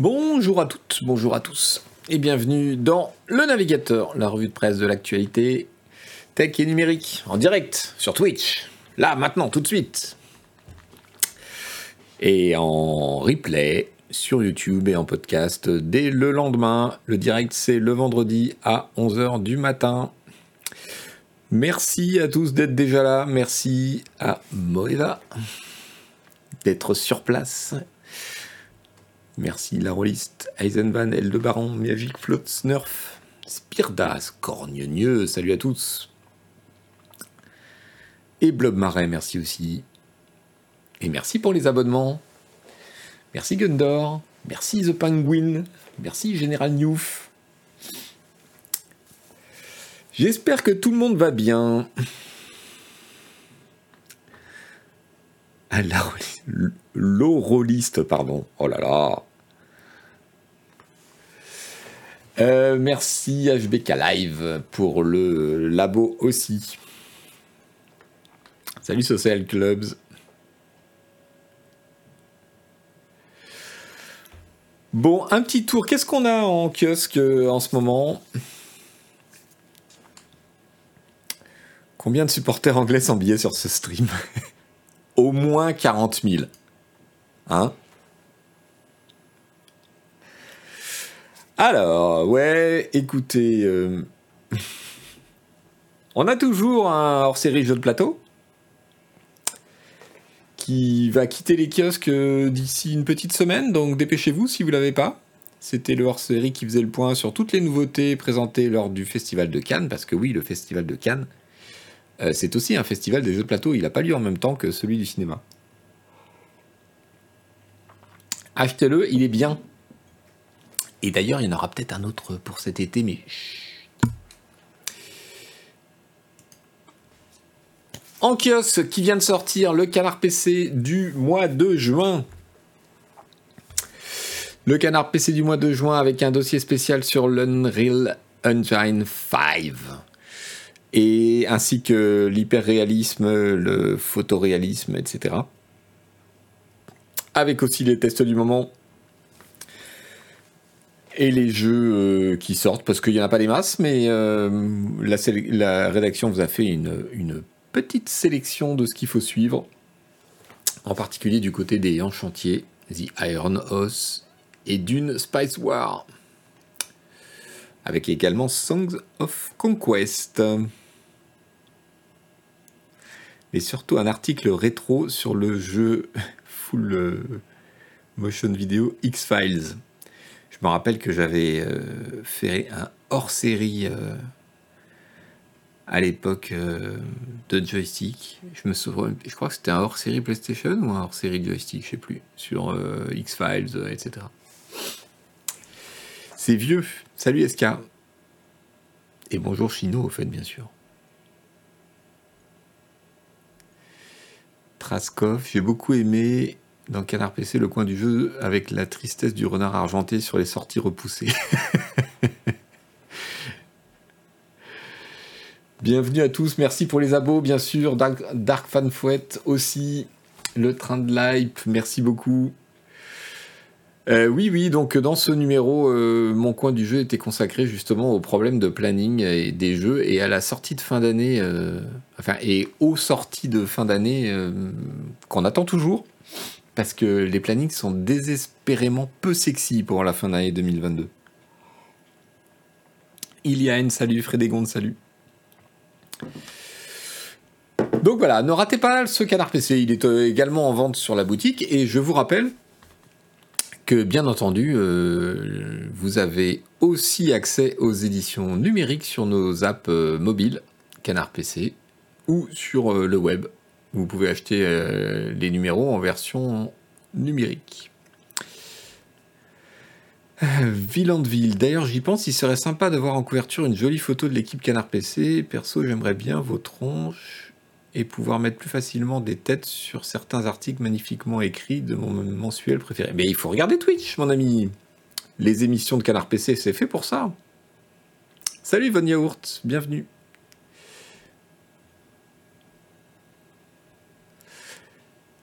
Bonjour à toutes, bonjour à tous, et bienvenue dans Le Navigateur, la revue de presse de l'actualité tech et numérique, en direct sur Twitch, là, maintenant, tout de suite. Et en replay sur YouTube et en podcast dès le lendemain. Le direct, c'est le vendredi à 11h du matin. Merci à tous d'être déjà là. Merci à Moeva d'être sur place. Merci la Rolliste, Eisenvan, Eldebaran, Magic Float, Snurf, Spirdas, Corgneux, salut à tous. Et Blob Marais, merci aussi. Et merci pour les abonnements. Merci Gundor. Merci The Penguin. Merci Général Newf. J'espère que tout le monde va bien. Ah, l'oroliste, pardon. Oh là là. Euh, merci HBK Live pour le labo aussi. Salut Social Clubs. Bon, un petit tour. Qu'est-ce qu'on a en kiosque euh, en ce moment? Combien de supporters anglais sont billets sur ce stream? Au moins 40 000. Hein? Alors, ouais, écoutez, euh, on a toujours un hors-série jeu de plateau qui va quitter les kiosques euh, d'ici une petite semaine, donc dépêchez-vous si vous l'avez pas. C'était le hors-série qui faisait le point sur toutes les nouveautés présentées lors du festival de Cannes, parce que oui, le festival de Cannes, c'est aussi un festival de jeux de plateau, il n'a pas lieu en même temps que celui du cinéma. Achetez-le, il est bien. Et d'ailleurs, il y en aura peut-être un autre pour cet été, mais En kiosque qui vient de sortir le canard PC du mois de juin. Le canard PC du mois de juin avec un dossier spécial sur l'Unreal Engine 5 et ainsi que l'hyperréalisme, le photoréalisme, etc. Avec aussi les tests du moment et les jeux euh, qui sortent, parce qu'il n'y en a pas des masses, mais euh, la, rédaction vous a fait une, petite sélection de ce qu'il faut suivre, en particulier du côté des en chantier, The Iron House et Dune Spice War, avec également Songs of Conquest. Et surtout un article rétro sur le jeu full euh, motion vidéo X-Files. Je me rappelle que j'avais euh, fait un hors-série euh, à l'époque de joystick. Je me souviens, je crois que c'était un hors-série PlayStation ou un hors-série joystick, je sais plus, sur X-Files, etc. C'est vieux. Salut SK. Et bonjour Chino, au fait, bien sûr. J'ai beaucoup aimé dans Canard PC le coin du jeu avec la tristesse du renard argenté sur les sorties repoussées. Bienvenue à tous, merci pour les abos, bien sûr. Dark, Dark Fan Fouette aussi. Le train de l'hype, merci beaucoup. Euh, oui, oui, donc dans ce numéro, euh, mon coin du jeu était consacré justement au problème de planning des jeux et à la sortie de fin d'année, euh, enfin, et aux sorties de fin d'année qu'on attend toujours, parce que les plannings sont désespérément peu sexy pour la fin d'année 2022. Iliane, salut, Frédégonde, salut. Donc voilà, ne ratez pas ce canard PC, il est euh, également en vente sur la boutique et je vous rappelle que bien entendu, euh, vous avez aussi accès aux éditions numériques sur nos apps euh, mobiles, Canard PC, ou sur le web. Vous pouvez acheter les numéros en version numérique. Villandeville. D'ailleurs, j'y pense, il serait sympa d'avoir en couverture une jolie photo de l'équipe Canard PC. Perso, j'aimerais bien vos tronches et pouvoir mettre plus facilement des têtes sur certains articles magnifiquement écrits de mon mensuel préféré. Mais il faut regarder Twitch, mon ami. Les émissions de Canard PC, c'est fait pour ça. Salut Von Yaourt, bienvenue.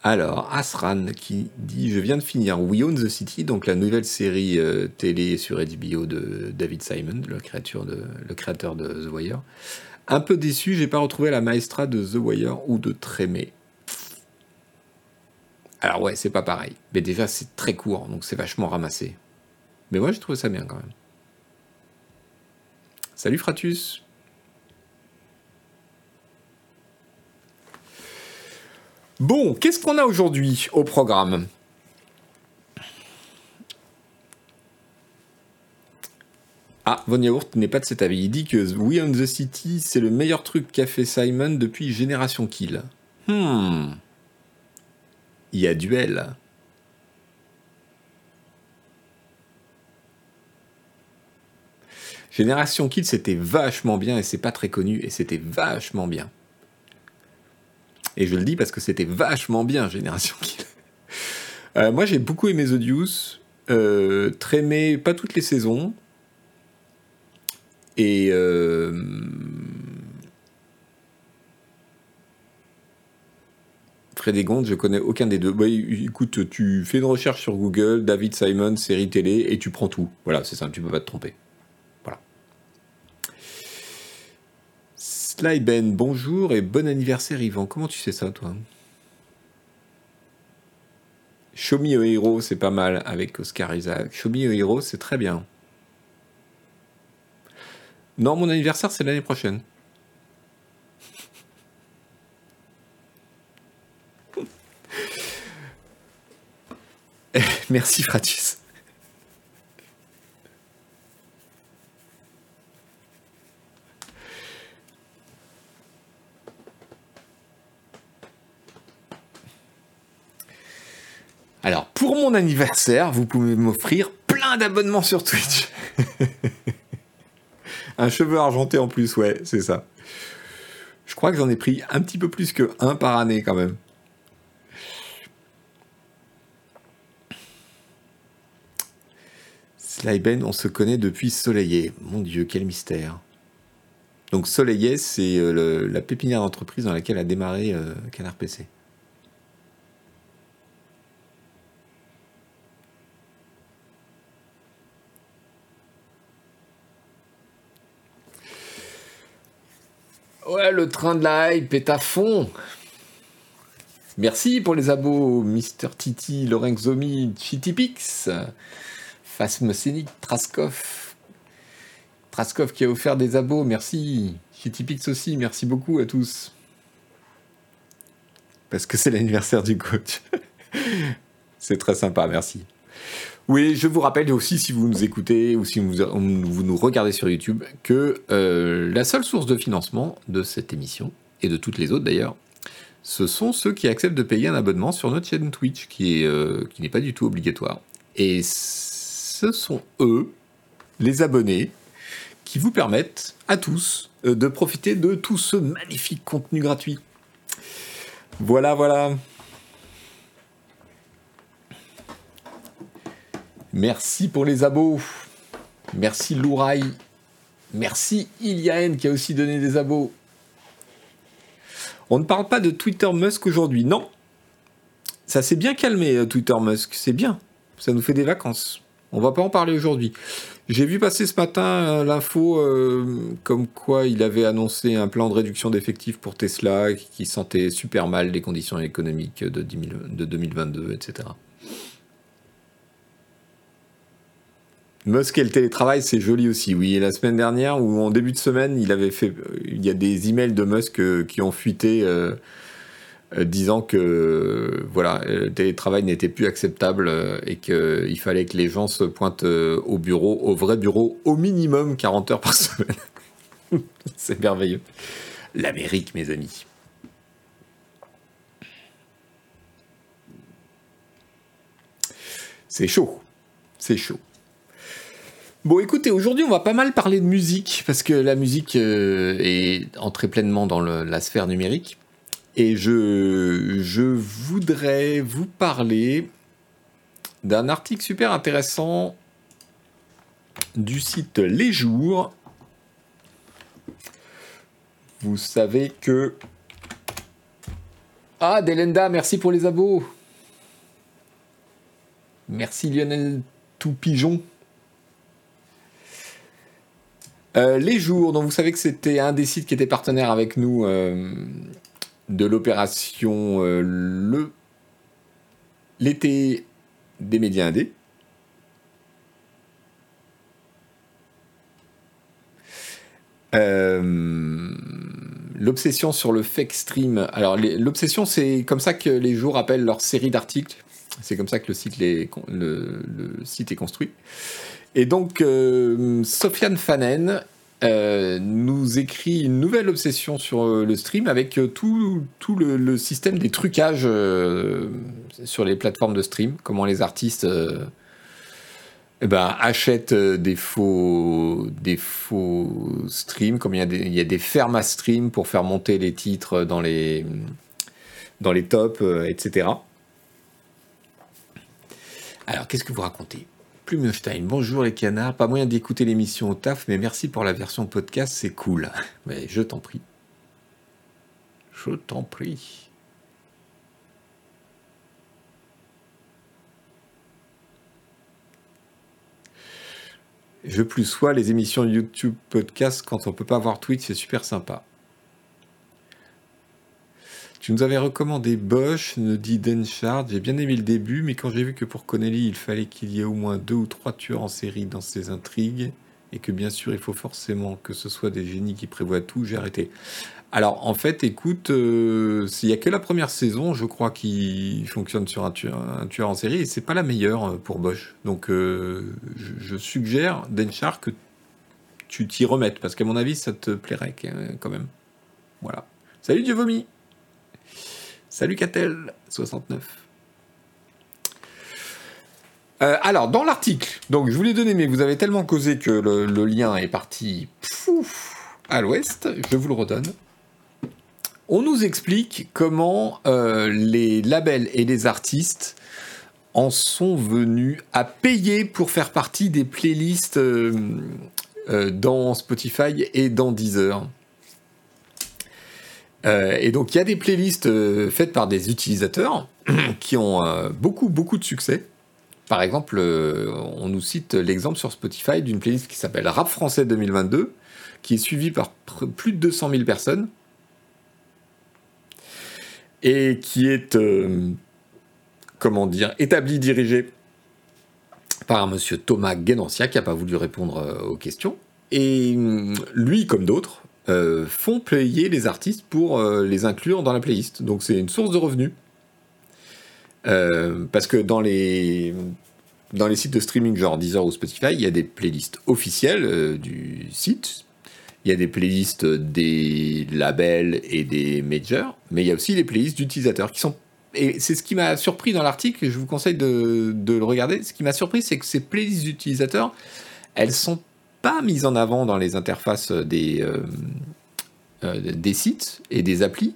Alors, Asran qui dit Je viens de finir We Own the City, donc la nouvelle série euh, télé sur HBO de David Simon, le, de, le créateur de The Wire. Un peu déçu, j'ai pas retrouvé la maestra de The Wire ou de Trémé. Alors, ouais, c'est pas pareil. Mais déjà, c'est très court, donc c'est vachement ramassé. Mais moi, j'ai trouvé ça bien quand même. Salut Fratus Bon, qu'est-ce qu'on a aujourd'hui au programme? Ah, Von Yaourt n'est pas de cet avis. Il dit que We on the City, c'est le meilleur truc qu'a fait Simon depuis Génération Kill. Hmm. Il y a duel. Génération Kill, c'était vachement bien et c'est pas très connu et c'était vachement bien. Et je le dis parce que c'était vachement bien, Génération Kill. Euh, moi, j'ai beaucoup aimé The Deuce. Euh, très aimé, pas toutes les saisons. Et. Euh, Frédégonde, je connais aucun des deux. Bah, écoute, tu fais une recherche sur Google, David Simon, série télé, et tu prends tout. Voilà, c'est simple, tu peux pas te tromper. Ben, bonjour et bon anniversaire Yvan. Comment tu sais ça toi? Show Me a Hero, c'est pas mal avec Oscar Isaac. Show Me a Hero, c'est très bien. Non, mon anniversaire, c'est l'année prochaine. Merci Fratus. Alors, pour mon anniversaire, vous pouvez m'offrir plein d'abonnements sur Twitch. un cheveu argenté en plus, ouais, c'est ça. Je crois que j'en ai pris un petit peu plus que un par année quand même. Slyben, on se connaît depuis Soleillet. Mon Dieu, quel mystère. Donc Soleillet, c'est euh, la pépinière d'entreprise dans laquelle a démarré euh, Canard PC. Ouais, le train de la hype est à fond. Merci pour les abos, Mister Titi, Lorenzomi, Chitipix, Phasmocénic, Traskov. Traskov qui a offert des abos, merci. Chitipix aussi, merci beaucoup à tous. Parce que c'est l'anniversaire du coach. c'est très sympa, merci. Oui, je vous rappelle aussi, si vous nous écoutez ou si vous, nous regardez sur YouTube, que euh, la seule source de financement de cette émission, et de toutes les autres d'ailleurs, ce sont ceux qui acceptent de payer un abonnement sur notre chaîne Twitch, qui euh, n'est pas du tout obligatoire. Et ce sont eux, les abonnés, qui vous permettent à tous euh, de profiter de tout ce magnifique contenu gratuit. Voilà, voilà. Merci pour les abos. Merci Louraï. Merci Iliaen qui a aussi donné des abos. On ne parle pas de Twitter Musk aujourd'hui, non. Ça s'est bien calmé, euh, Twitter Musk, c'est bien. Ça nous fait des vacances. On va pas en parler aujourd'hui. J'ai vu passer ce matin euh, l'info euh, comme quoi il avait annoncé un plan de réduction d'effectifs pour Tesla qui sentait super mal les conditions économiques de 2022, etc. Musk et le télétravail, c'est joli aussi. Oui, la semaine dernière ou en début de semaine, il avait fait, il y a des emails de Musk euh, qui ont fuité euh, euh, disant que voilà, le télétravail n'était plus acceptable et qu'il fallait que les gens se pointent au bureau, au vrai bureau, au minimum 40 heures par semaine. c'est merveilleux. L'Amérique, mes amis. C'est chaud. C'est chaud. Bon, écoutez, aujourd'hui, on va pas mal parler de musique, parce que la musique euh, est entrée pleinement dans la sphère numérique. Et je, voudrais vous parler d'un article super intéressant du site Les Jours. Vous savez que Ah, Delenda, merci pour les abos. Merci Lionel Tout Pigeon. Euh, les jours, donc vous savez que c'était un des sites qui était partenaire avec nous euh, de l'opération euh, le l'été des médias indés. l'obsession sur le fake stream. Alors l'obsession, c'est comme ça que les jours appellent leur série d'articles. C'est comme ça que le site, le, site est construit. Et donc, euh, Sofiane Fanen euh, nous écrit une nouvelle obsession sur euh, le stream avec tout, tout le, système des trucages sur les plateformes de stream, comment les artistes eh ben, achètent des faux, des faux streams, comme il y, a des, il y a des fermes à stream pour faire monter les titres dans les, dans les tops, etc. Alors, qu'est-ce que vous racontez? Plumestein, bonjour les canards, pas moyen d'écouter l'émission au taf, mais merci pour la version podcast, c'est cool. Mais je t'en prie. Je t'en prie. Je plus sois les émissions YouTube podcast quand on peut pas voir Twitch, c'est super sympa. Tu nous avais recommandé Bosch, nous dit Denchard. J'ai bien aimé le début, mais quand j'ai vu que pour Connelly, il fallait qu'il y ait au moins deux ou trois tueurs en série dans ses intrigues, et que bien sûr, il faut forcément que ce soit des génies qui prévoient tout, j'ai arrêté. Alors, en fait, écoute, euh, s'il n'y a que la première saison, je crois, qui fonctionne sur un tueur, en série, et c'est pas la meilleure euh, pour Bosch. Donc, euh, je, suggère, Denchard, que tu t'y remettes, parce qu'à mon avis, ça te plairait quand même. Voilà. Salut Dieu vomi Salut Catel, 69. Euh, alors, dans l'article, donc je vous l'ai donné, mais vous avez tellement causé que le, lien est parti à l'ouest, je vous le redonne. On nous explique comment euh, les labels et les artistes en sont venus à payer pour faire partie des playlists euh, dans Spotify et dans Deezer. Euh, et donc il y a des playlists euh, faites par des utilisateurs qui ont euh, beaucoup beaucoup de succès. Par exemple, on nous cite l'exemple sur Spotify d'une playlist qui s'appelle Rap français 2022, qui est suivie par plus de 200 000 personnes et qui est comment dire établie dirigée par un monsieur Thomas Guénancia qui n'a pas voulu répondre aux questions. Et lui, comme d'autres, euh, font payer les artistes pour euh, les inclure dans la playlist. Donc c'est une source de revenus. Euh, parce que dans les, dans les sites de streaming genre Deezer ou Spotify, il y a des playlists officielles du site. Il y a des playlists des labels et des majors, mais il y a aussi les playlists d'utilisateurs qui sont et c'est ce qui m'a surpris dans l'article, je vous conseille de, de, le regarder. Ce qui m'a surpris, c'est que ces playlists d'utilisateurs, elles sont pas mise en avant dans les interfaces des, euh, euh, des sites et des applis.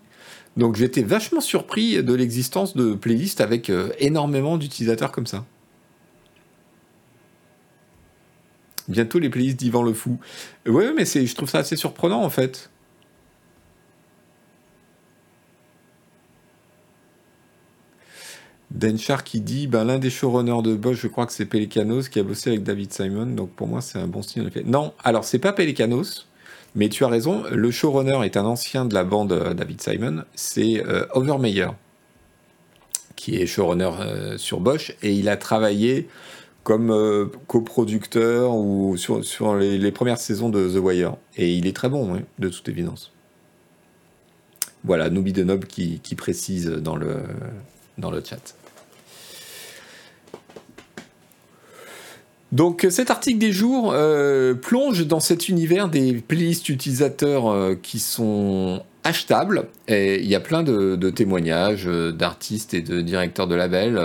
Donc j'étais vachement surpris de l'existence de playlists avec euh, énormément d'utilisateurs comme ça. Bientôt les playlists d'Ivan le Fou. Ouais, mais je trouve ça assez surprenant en fait. Denchar qui dit ben, l'un des showrunners de Bosch, je crois que c'est Pelicanos qui a bossé avec David Simon, donc pour moi c'est un bon signe. Non, alors c'est pas Pelicanos, mais tu as raison, le showrunner est un ancien de la bande euh, David Simon, c'est euh, Overmeyer, qui est showrunner euh, sur Bosch, et il a travaillé comme coproducteur sur, les, premières saisons de The Wire, et il est très bon, de toute évidence. Voilà, Nubi de Nob qui, précise dans le chat. Donc cet article des jours euh, plonge dans cet univers des playlists utilisateurs euh, qui sont achetables. Et il y a plein de, témoignages euh, d'artistes et de directeurs de labels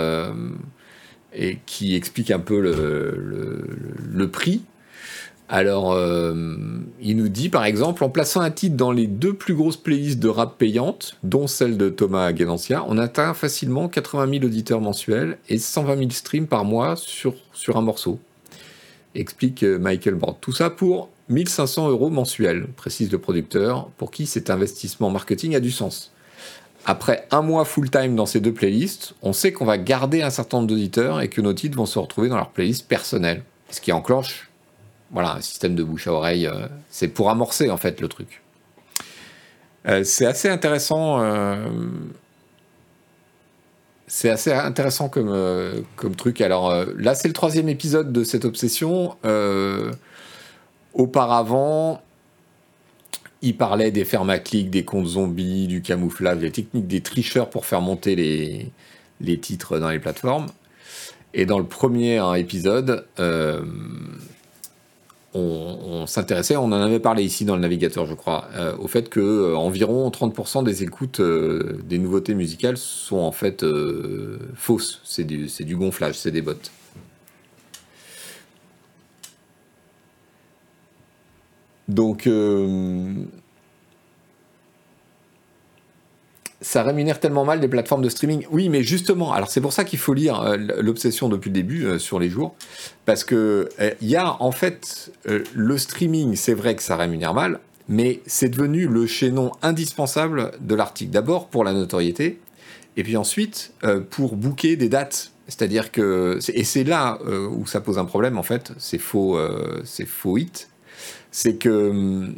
et qui expliquent un peu le prix alors, euh, il nous dit par exemple, en plaçant un titre dans les deux plus grosses playlists de rap payantes, dont celle de Thomas Guénancia, on atteint facilement 80 000 auditeurs mensuels et 120 000 streams par mois sur un morceau. Explique euh, Michael Bord. Tout ça pour 1500 euros mensuels, précise le producteur, pour qui cet investissement marketing a du sens. après un mois full-time dans ces deux playlists, on sait qu'on va garder un certain nombre d'auditeurs et que nos titres vont se retrouver dans leur playlist personnelle. Ce qui enclenche voilà, un système de bouche à oreille. Euh, c'est pour amorcer en fait le truc. Euh, c'est assez intéressant. C'est assez intéressant comme, comme truc. Alors là, c'est le troisième épisode de cette obsession. auparavant, il parlait des fermes des comptes zombies, du camouflage, des techniques des tricheurs pour faire monter les, les titres dans les plateformes. Et dans le premier hein, épisode, euh, on, s'intéressait, on en avait parlé ici dans le navigateur, je crois, euh, au fait que euh, environ 30% des écoutes des nouveautés musicales sont en fait fausses. C'est du, du gonflage, c'est des bots. Donc, euh, ça rémunère tellement mal les plateformes de streaming. Oui, mais justement, alors c'est pour ça qu'il faut lire euh, l'obsession depuis le début euh, sur les jours, parce que il y a en fait le streaming, c'est vrai que ça rémunère mal, mais c'est devenu le chaînon indispensable de l'article. D'abord pour la notoriété, et puis ensuite pour booker des dates. C'est-à-dire que et c'est là où ça pose un problème en fait. C'est faux, c'est faux hit c'est que hum,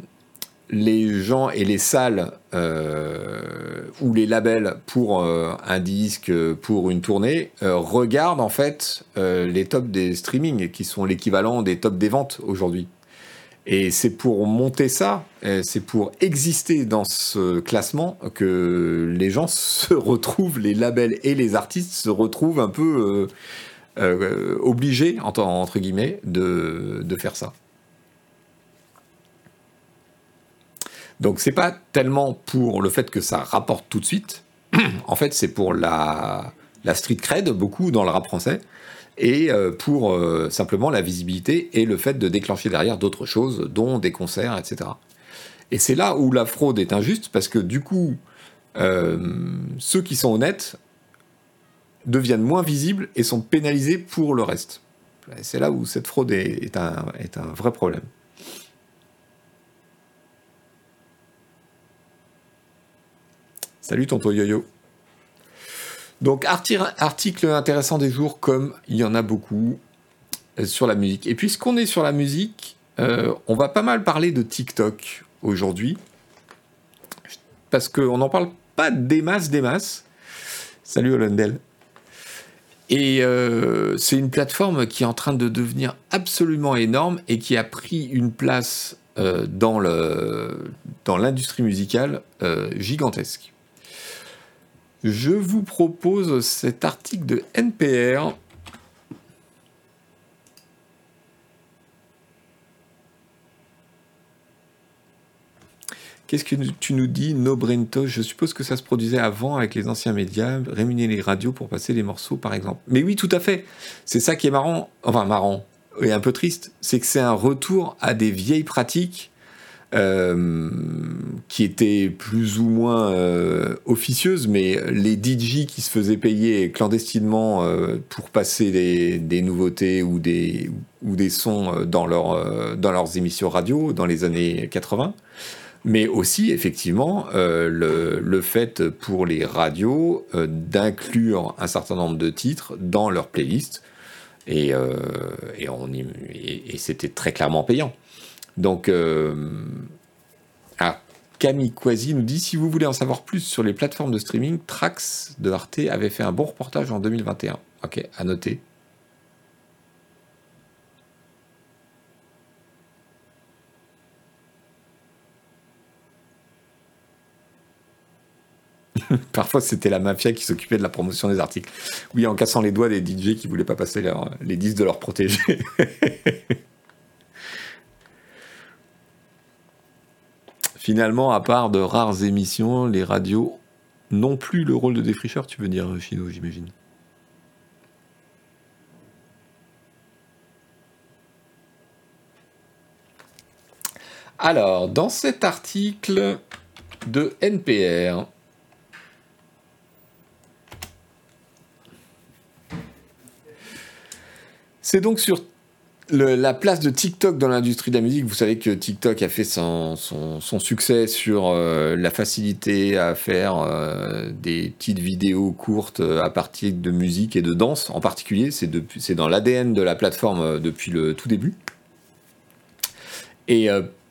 les gens et les salles euh, ou les labels pour euh, un disque, pour une tournée, euh, regardent en fait les tops des streamings qui sont l'équivalent des tops des ventes aujourd'hui. Et c'est pour monter ça, c'est pour exister dans ce classement que les gens se retrouvent, les labels et les artistes se retrouvent un peu obligés, entre, guillemets, de faire ça. Donc c'est pas tellement pour le fait que ça rapporte tout de suite. en fait, c'est pour la, street cred, beaucoup dans le rap français, et euh, pour euh, simplement la visibilité et le fait de déclencher derrière d'autres choses, dont des concerts, etc. Et c'est là où la fraude est injuste, parce que du coup, euh, ceux qui sont honnêtes deviennent moins visibles et sont pénalisés pour le reste. C'est là où cette fraude est un vrai problème. Salut tonton Yo-Yo. Donc article intéressant des jours comme il y en a beaucoup euh, sur la musique. Et puisqu'on est sur la musique, euh, on va pas mal parler de TikTok aujourd'hui. Parce qu'on n'en parle pas des masses, des masses. Salut Hollandel. Et euh, c'est une plateforme qui est en train de devenir absolument énorme et qui a pris une place dans l'industrie musicale gigantesque je vous propose cet article de NPR. Qu'est-ce que tu nous dis, No Brento Je suppose que ça se produisait avant avec les anciens médias, rémunérer les radios pour passer les morceaux, par exemple. Mais oui, tout à fait. C'est ça qui est marrant, enfin marrant et un peu triste, c'est que c'est un retour à des vieilles pratiques euh, qui étaient plus ou moins euh, officieuses, mais les DJ qui se faisaient payer clandestinement euh, pour passer des, nouveautés ou des, sons dans, leur, dans leurs émissions radio dans les années 80 mais aussi effectivement le, fait pour les radios d'inclure un certain nombre de titres dans leur playlist et c'était très clairement payant. Donc, euh, ah, Camille Quasi nous dit si vous voulez en savoir plus sur les plateformes de streaming, Trax de Arte avait fait un bon reportage en 2021. Ok, à noter. Parfois, c'était la mafia qui s'occupait de la promotion des articles. Oui, en cassant les doigts des DJ qui voulaient pas passer les disques de leurs protégés. Finalement, à part de rares émissions, les radios n'ont plus le rôle de défricheur, tu veux dire, Chino, j'imagine. Alors, dans cet article de NPR, c'est donc sur la place de TikTok dans l'industrie de la musique, vous savez que TikTok a fait son, succès sur euh, la facilité à faire euh, des petites vidéos courtes euh, à partir de musique et de danse en particulier. C'est dans l'ADN de la plateforme depuis le tout début. Et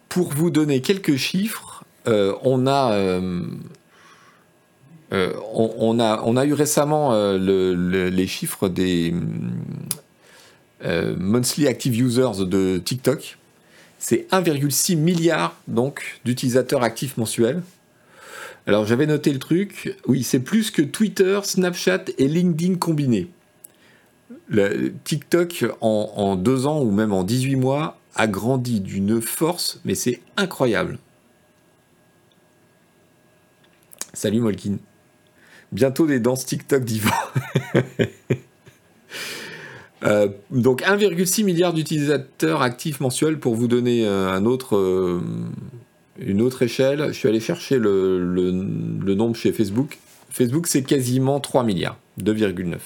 pour vous donner quelques chiffres, on a... Eu récemment les chiffres des, euh, monthly active users de TikTok. C'est 1,6 milliard donc d'utilisateurs actifs mensuels. Alors j'avais noté le truc, oui, c'est plus que Twitter, Snapchat et LinkedIn combinés. TikTok en, en, deux ans ou même en 18 mois a grandi d'une force, mais c'est incroyable. Salut Molkin. Bientôt des danses TikTok d'Ivan. Euh, donc 1,6 milliard d'utilisateurs actifs mensuels pour vous donner euh, euh, une autre échelle. Je suis allé chercher le, le, nombre chez Facebook. Facebook, c'est quasiment 3 milliards, 2,9.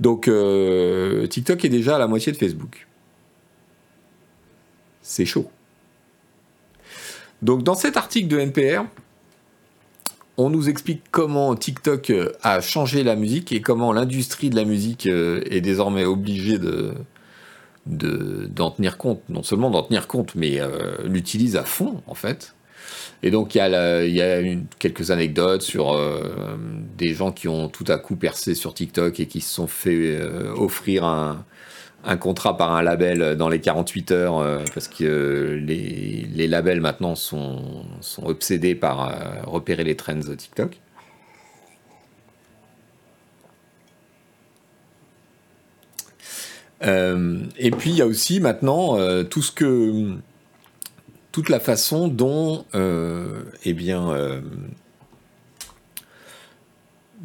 Donc TikTok est déjà à la moitié de Facebook. C'est chaud. Donc dans cet article de NPR, on nous explique comment TikTok euh, a changé la musique et comment l'industrie de la musique euh, est désormais obligée de d'en tenir compte, non seulement d'en tenir compte, mais euh, l'utilise à fond en fait. Et donc il y a, il y a quelques anecdotes sur des gens qui ont tout à coup percé sur TikTok et qui se sont fait offrir un, un contrat par un label dans les 48 heures, euh, parce que euh, les, labels maintenant sont, obsédés par euh, repérer les trends de TikTok. et puis il y a aussi maintenant tout ce que toute la façon dont eh bien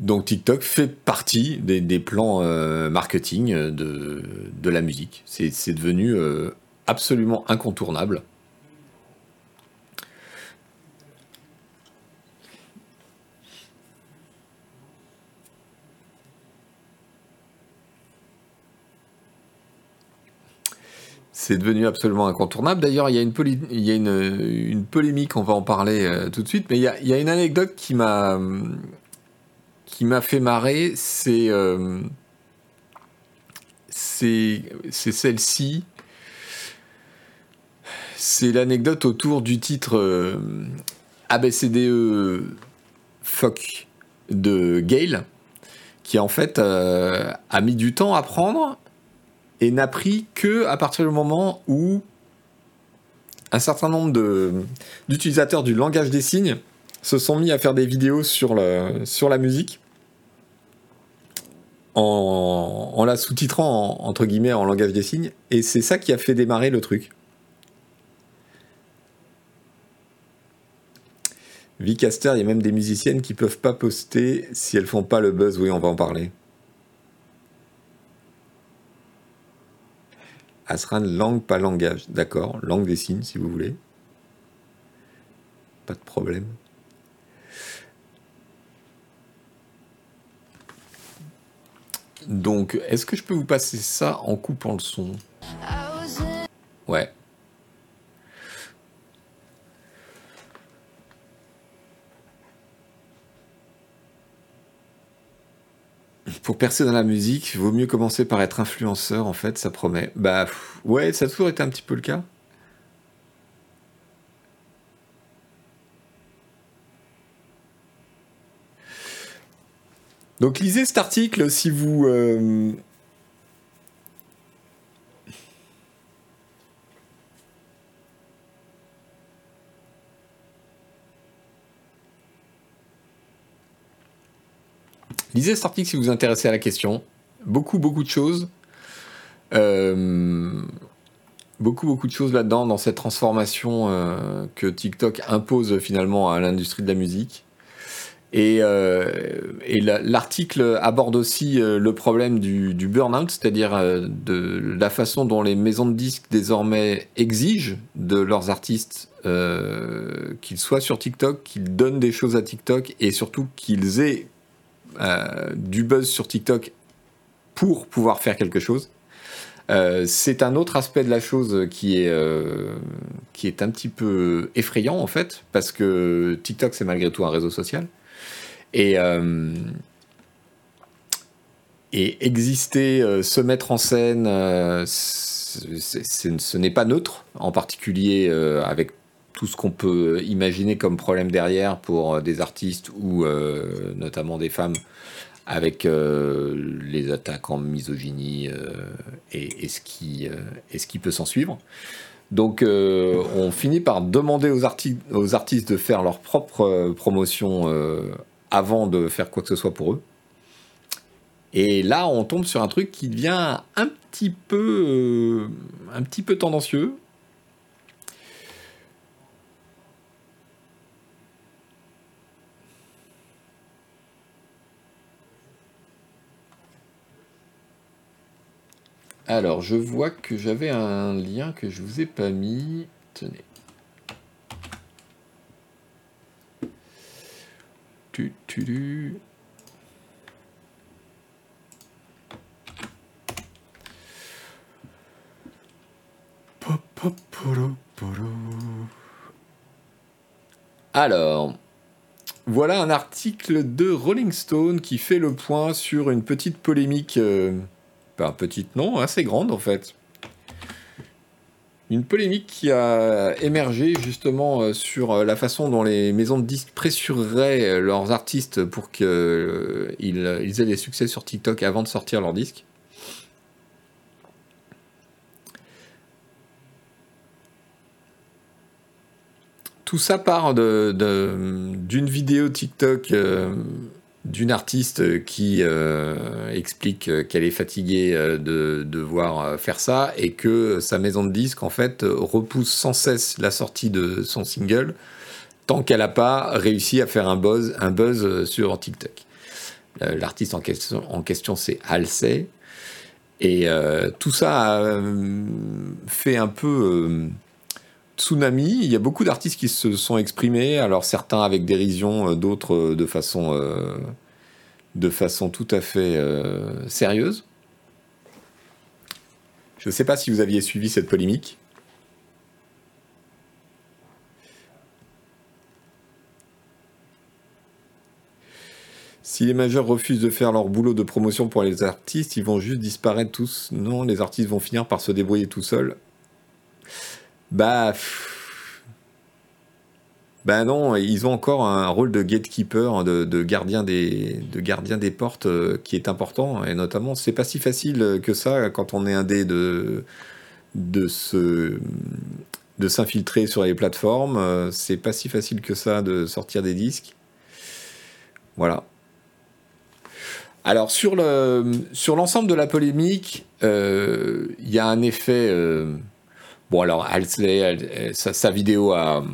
donc TikTok fait partie des, plans euh, marketing de, de, la musique. C'est devenu euh, absolument incontournable. C'est devenu absolument incontournable. D'ailleurs, il y a, une, polémique, on va en parler euh, tout de suite, mais il y a une anecdote qui m'a qui m'a fait marrer, c'est euh, c'est celle-ci. C'est l'anecdote autour du titre euh, ABCDE Fuck de Gale, qui en fait euh, a mis du temps à prendre et n'a pris que à partir du moment où un certain nombre d'utilisateurs du langage des signes se sont mis à faire des vidéos sur, le, sur la musique en, la sous-titrant entre guillemets en langage des signes, et c'est ça qui a fait démarrer le truc. Vicaster, il y a même des musiciennes qui peuvent pas poster si elles font pas le buzz. Oui, on va en parler. Asran, langue, pas langage. D'accord, langue des signes si vous voulez. Pas de problème. Donc, est-ce que je peux vous passer ça en coupant le son? Ouais. Pour percer dans la musique, il vaut mieux commencer par être influenceur, en fait, ça promet. Bah, ouais, ça a toujours été un petit peu le cas. Donc lisez cet article si vous... Euh, lisez cet article si vous vous intéressez à la question. Beaucoup, beaucoup de choses. Euh, beaucoup, beaucoup de choses là-dedans, dans cette transformation euh, que TikTok impose finalement à l'industrie de la musique. Et, euh, l'article aborde aussi euh, le problème du, burn-out, c'est-à-dire euh, de la façon dont les maisons de disques désormais exigent de leurs artistes qu'ils soient sur TikTok, qu'ils donnent des choses à TikTok et surtout qu'ils aient du buzz sur TikTok pour pouvoir faire quelque chose. C'est un autre aspect de la chose qui est, qui est un petit peu effrayant en fait, parce que TikTok c'est malgré tout un réseau social. Et, euh, et exister, se mettre en scène, ce n'est pas neutre, en particulier avec tout ce qu'on peut imaginer comme problème derrière pour des artistes ou notamment des femmes avec euh, les attaques en misogynie euh, et, ce qui, euh, peut s'en suivre. Donc on finit par demander aux, artistes de faire leur propre promotion avant de faire quoi que ce soit pour eux. Et là, on tombe sur un truc qui devient un petit peu, un petit peu tendancieux. Alors, je vois que j'avais un lien que je vous ai pas mis. Tenez. Alors, voilà un article de Rolling Stone qui fait le point sur une petite polémique. Euh, pas petite non, assez grande en fait. Une polémique qui a émergé justement euh, sur euh, la façon dont les maisons de disques pressureraient euh, leurs artistes pour qu'ils aient des succès sur TikTok avant de sortir leur disque. Tout ça part d'une vidéo TikTok d'une artiste qui euh, explique qu'elle est fatiguée euh, de devoir euh, faire ça et que sa maison de disques en fait repousse sans cesse la sortie de son single tant qu'elle n'a pas réussi à faire un buzz, un sur TikTok. L'artiste en question, question c'est Halsey et tout ça fait un peu tsunami. Il y a beaucoup d'artistes qui se sont exprimés, alors certains avec dérision, euh, d'autres euh, de façon, euh, de façon tout à fait sérieuse. Je ne sais pas si vous aviez suivi cette polémique. Si les majeurs refusent de faire leur boulot de promotion pour les artistes, ils vont juste disparaître tous. Non, les artistes vont finir par se débrouiller tout seuls. Bah. Ben non, ils ont encore un rôle de gatekeeper, de, gardien, des, de gardien des portes euh, qui est important. Et notamment, c'est pas si facile que ça quand on est un dé de, de se de s'infiltrer sur les plateformes. Euh, c'est pas si facile que ça de sortir des disques. Voilà. Alors sur le sur l'ensemble de la polémique, euh, il y a un effet Bon, alors, sa, vidéo a,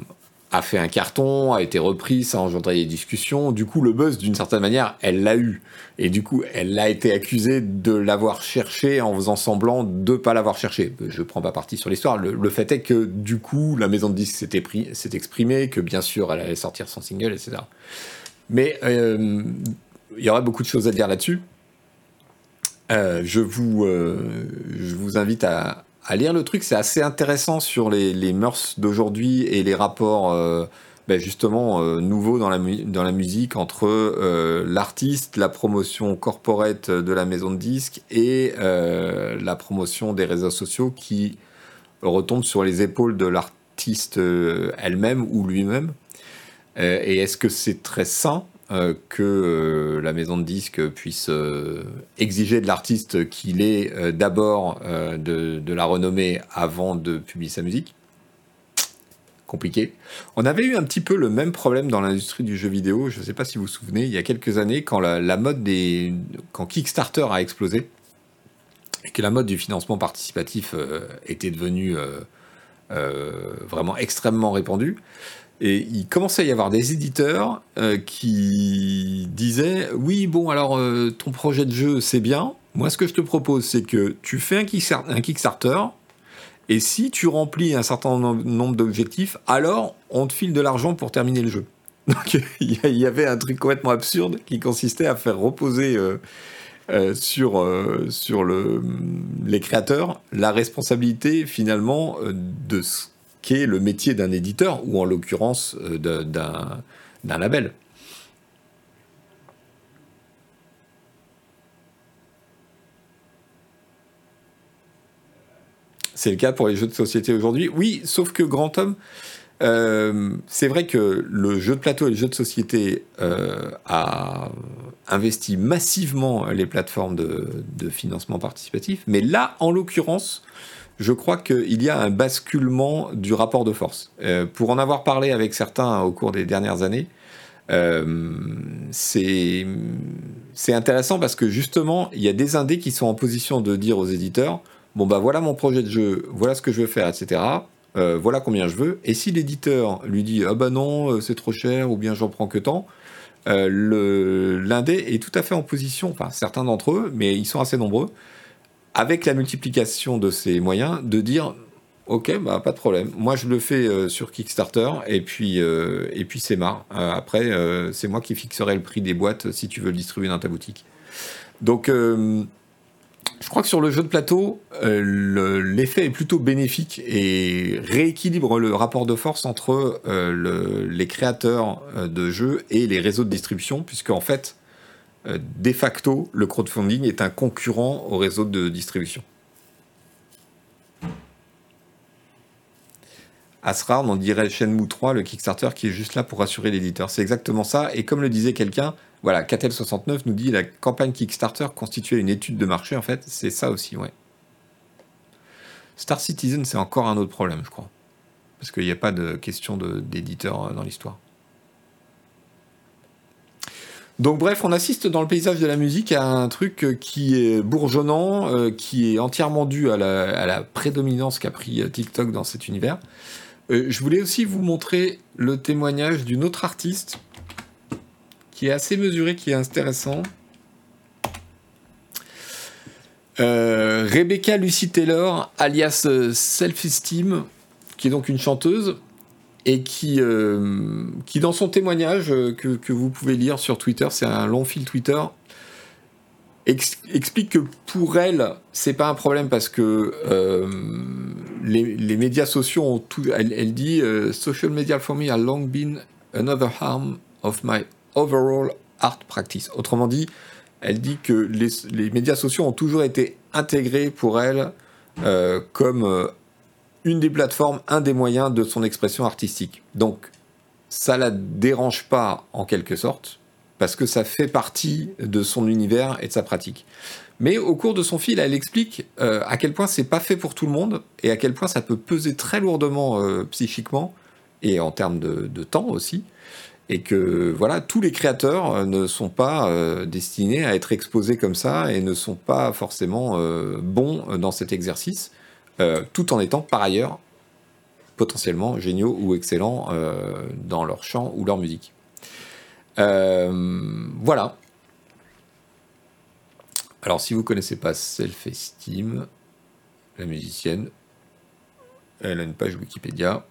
fait un carton, a été reprise, ça a engendré des discussions. Du coup, le buzz, d'une certaine manière, elle l'a eu. Et du coup, elle a été accusée de l'avoir cherché en faisant semblant de ne pas l'avoir cherché. Je ne prends pas parti sur l'histoire. Le, fait est que, du coup, la maison de disques s'est exprimée, que bien sûr, elle allait sortir son single, etc. Mais euh, il y aurait beaucoup de choses à dire là-dessus. Euh, euh, je vous invite à, à lire le truc. C'est assez intéressant sur les, les mœurs d'aujourd'hui et les rapports euh, ben justement euh, nouveaux dans la, musique entre euh, l'artiste, la promotion corporate de la maison de disques et la promotion des réseaux sociaux qui retombe sur les épaules de l'artiste elle-même ou lui-même. et est-ce que c'est très sain euh, que euh, la maison de disques puisse euh, exiger de l'artiste qu'il ait d'abord de, la renommée avant de publier sa musique. Compliqué. On avait eu un petit peu le même problème dans l'industrie du jeu vidéo, je ne sais pas si vous vous souvenez, il y a quelques années, quand la, mode des. quand Kickstarter a explosé, et que la mode du financement participatif était devenue vraiment extrêmement répandue. Et il commençait à y avoir des éditeurs euh, qui disaient Oui, bon, alors euh, ton projet de jeu, c'est bien. Moi, ce que je te propose, c'est que tu fais un, Kickstarter, et si tu remplis un certain nombre d'objectifs, alors on te file de l'argent pour terminer le jeu. Donc il y avait un truc complètement absurde qui consistait à faire reposer euh, sur, sur le, les créateurs la responsabilité finalement de ce le métier d'un éditeur, ou en l'occurrence d'un label. C'est le cas pour les jeux de société aujourd'hui. Oui, sauf que Grand Homme, euh, c'est vrai que le jeu de plateau et le jeu de société euh, a investi massivement les plateformes de, financement participatif, mais là, en l'occurrence, je crois qu'il y a un basculement du rapport de force. Euh, pour en avoir parlé avec certains au cours des dernières années, c'est intéressant parce que justement, il y a des indés qui sont en position de dire aux éditeurs bon bah voilà mon projet de jeu, voilà ce que je veux faire, etc. Euh, voilà combien je veux. Et si l'éditeur lui dit ah bah non, euh, c'est trop cher, ou bien j'en prends que tant, euh, l'indé est tout à fait en position, enfin certains d'entre eux, mais ils sont assez nombreux, avec la multiplication de ces moyens, de dire ok, bah pas de problème. Moi je le fais sur Kickstarter et puis et puis c'est marre. après c'est moi qui fixerai le prix des boîtes si tu veux le distribuer dans ta boutique. Donc je crois que sur le jeu de plateau, euh, l'effet est plutôt bénéfique et rééquilibre le rapport de force entre euh, les créateurs euh, de jeux et les réseaux de distribution, puisque en fait, de facto, le crowdfunding est un concurrent au réseau de distribution. Asrar, on dirait Shenmue 3, le Kickstarter qui est juste là pour rassurer l'éditeur. C'est exactement ça. Et comme le disait quelqu'un, voilà, Catel69 nous dit la campagne Kickstarter constituait une étude de marché, en fait, c'est ça aussi. Star Citizen, c'est encore un autre problème, je crois. Parce qu'il n'y a pas de question d'éditeur euh, dans l'histoire. Donc bref, on assiste dans le paysage de la musique à un truc euh, qui est bourgeonnant, euh, qui est entièrement dû à la, prédominance qu'a pris TikTok dans cet univers. je voulais aussi vous montrer le témoignage d'une autre artiste qui est assez mesuré, qui est intéressant. Euh, Rebecca Lucy Taylor, alias euh, Self-Esteem, qui est donc une chanteuse, et qui, euh, qui dans son témoignage que, vous pouvez lire sur Twitter, c'est un long fil Twitter, explique que pour elle, c'est pas un problème parce que les, médias sociaux ont tout. Elle, elle dit Social media for me a long been another harm of my overall art practice. Autrement dit, elle dit que les, médias sociaux ont toujours été intégrés pour elle euh, comme euh, une des plateformes, un des moyens de son expression artistique. Donc, ça la dérange pas en quelque sorte, parce que ça fait partie de son univers et de sa pratique. Mais au cours de son fil, elle explique euh, à quel point c'est pas fait pour tout le monde et à quel point ça peut peser très lourdement psychiquement et en termes de temps aussi et que voilà, tous les créateurs euh, ne sont pas euh, destinés à être exposés comme ça et ne sont pas forcément euh, bons dans cet exercice, tout en étant par ailleurs potentiellement géniaux ou excellents dans leur chant ou leur musique. voilà. Alors si vous connaissez pas Self-Esteem, la musicienne, elle a une page Wikipédia.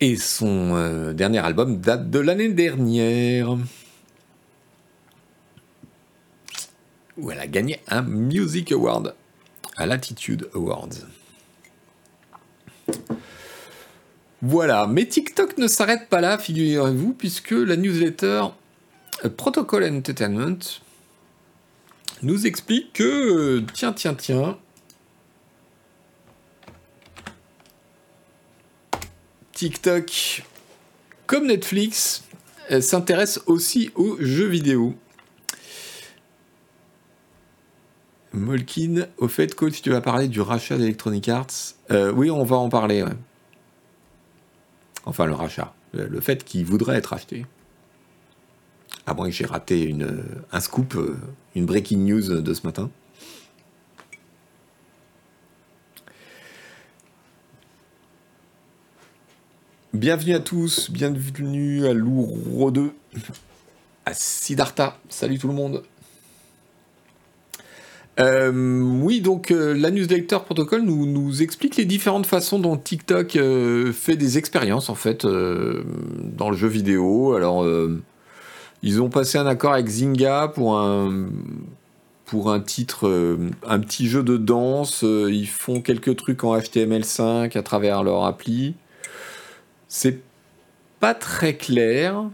Et son euh, dernier album date de l'année dernière. Où elle a gagné un Music Award à Latitude Awards. Voilà, mais TikTok ne s'arrête pas là, figurez-vous, puisque la newsletter euh, Protocol Entertainment nous explique que, tiens, tiens, tiens, TikTok, comme Netflix, euh, s'intéresse aussi aux jeux vidéo. Molkin, au fait, coach, tu vas parler du rachat d'Electronic Arts. Euh, oui, on va en parler. Enfin, le rachat. Le, fait qu'il voudrait être acheté. À moins que j'ai raté un scoop, euh, une breaking news de ce matin. Bienvenue à tous, bienvenue à Louro 2, à Siddhartha, salut tout le monde. Euh, oui, donc la newsletter protocole nous, explique les différentes façons dont TikTok fait des expériences en fait dans le jeu vidéo. Alors, ils ont passé un accord avec Zynga pour un pour un titre, un petit jeu de danse. ils font quelques trucs en HTML5 à travers leur appli. C'est pas très clair.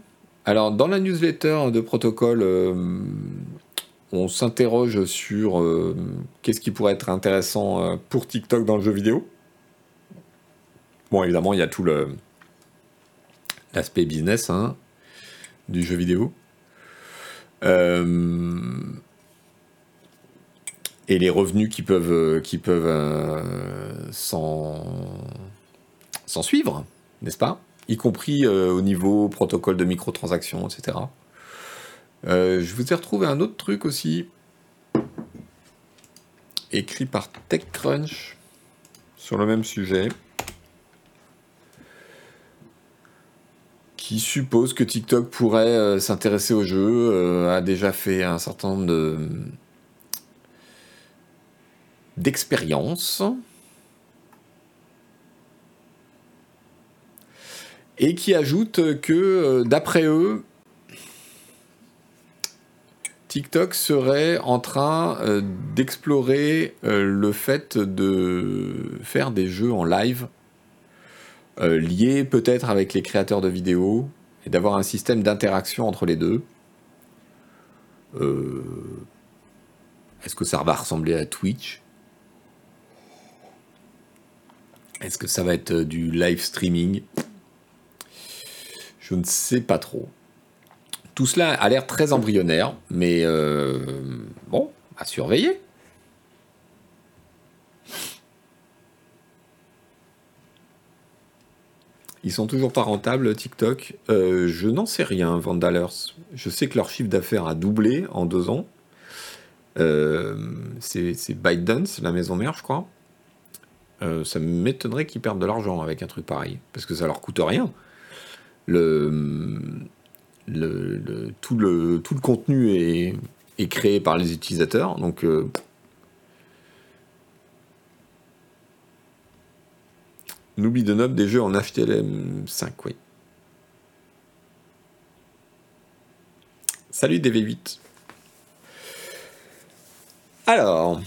Alors, dans la newsletter de protocole, euh, on s'interroge sur euh, qu'est-ce qui pourrait être intéressant euh, pour TikTok dans le jeu vidéo. Bon, évidemment, il y a tout l'aspect business hein, du jeu vidéo. et les revenus qui peuvent, qui s'en suivre, n'est-ce pas? Y compris euh, au niveau protocole de microtransactions, etc. Euh, je vous ai retrouvé un autre truc aussi, écrit par TechCrunch, sur le même sujet, qui suppose que TikTok pourrait euh, s'intéresser au jeu, a déjà fait un certain nombre de d'expériences. Et qui ajoute que, euh, d'après eux, TikTok serait en train euh, d'explorer euh, le fait de faire des jeux en live liés peut-être avec les créateurs de vidéos et d'avoir un système d'interaction entre les deux. Est-ce que ça va ressembler à Twitch? Est-ce que ça va être du live streaming? Je ne sais pas trop. Tout cela a l'air très embryonnaire, mais euh, bon, à surveiller. Ils sont toujours pas rentables, TikTok. Euh, je n'en sais rien, Vandalers. Je sais que leur chiffre d'affaires a doublé en deux ans. Euh, c'est ByteDance, la maison mère, je crois. ça m'étonnerait qu'ils perdent de l'argent avec un truc pareil, parce que ça leur coûte rien le, le, tout, le, tout le contenu est, est créé par les utilisateurs. Donc, euh, N'oublie de note des jeux en HTML5, oui. Salut DV8. Alors.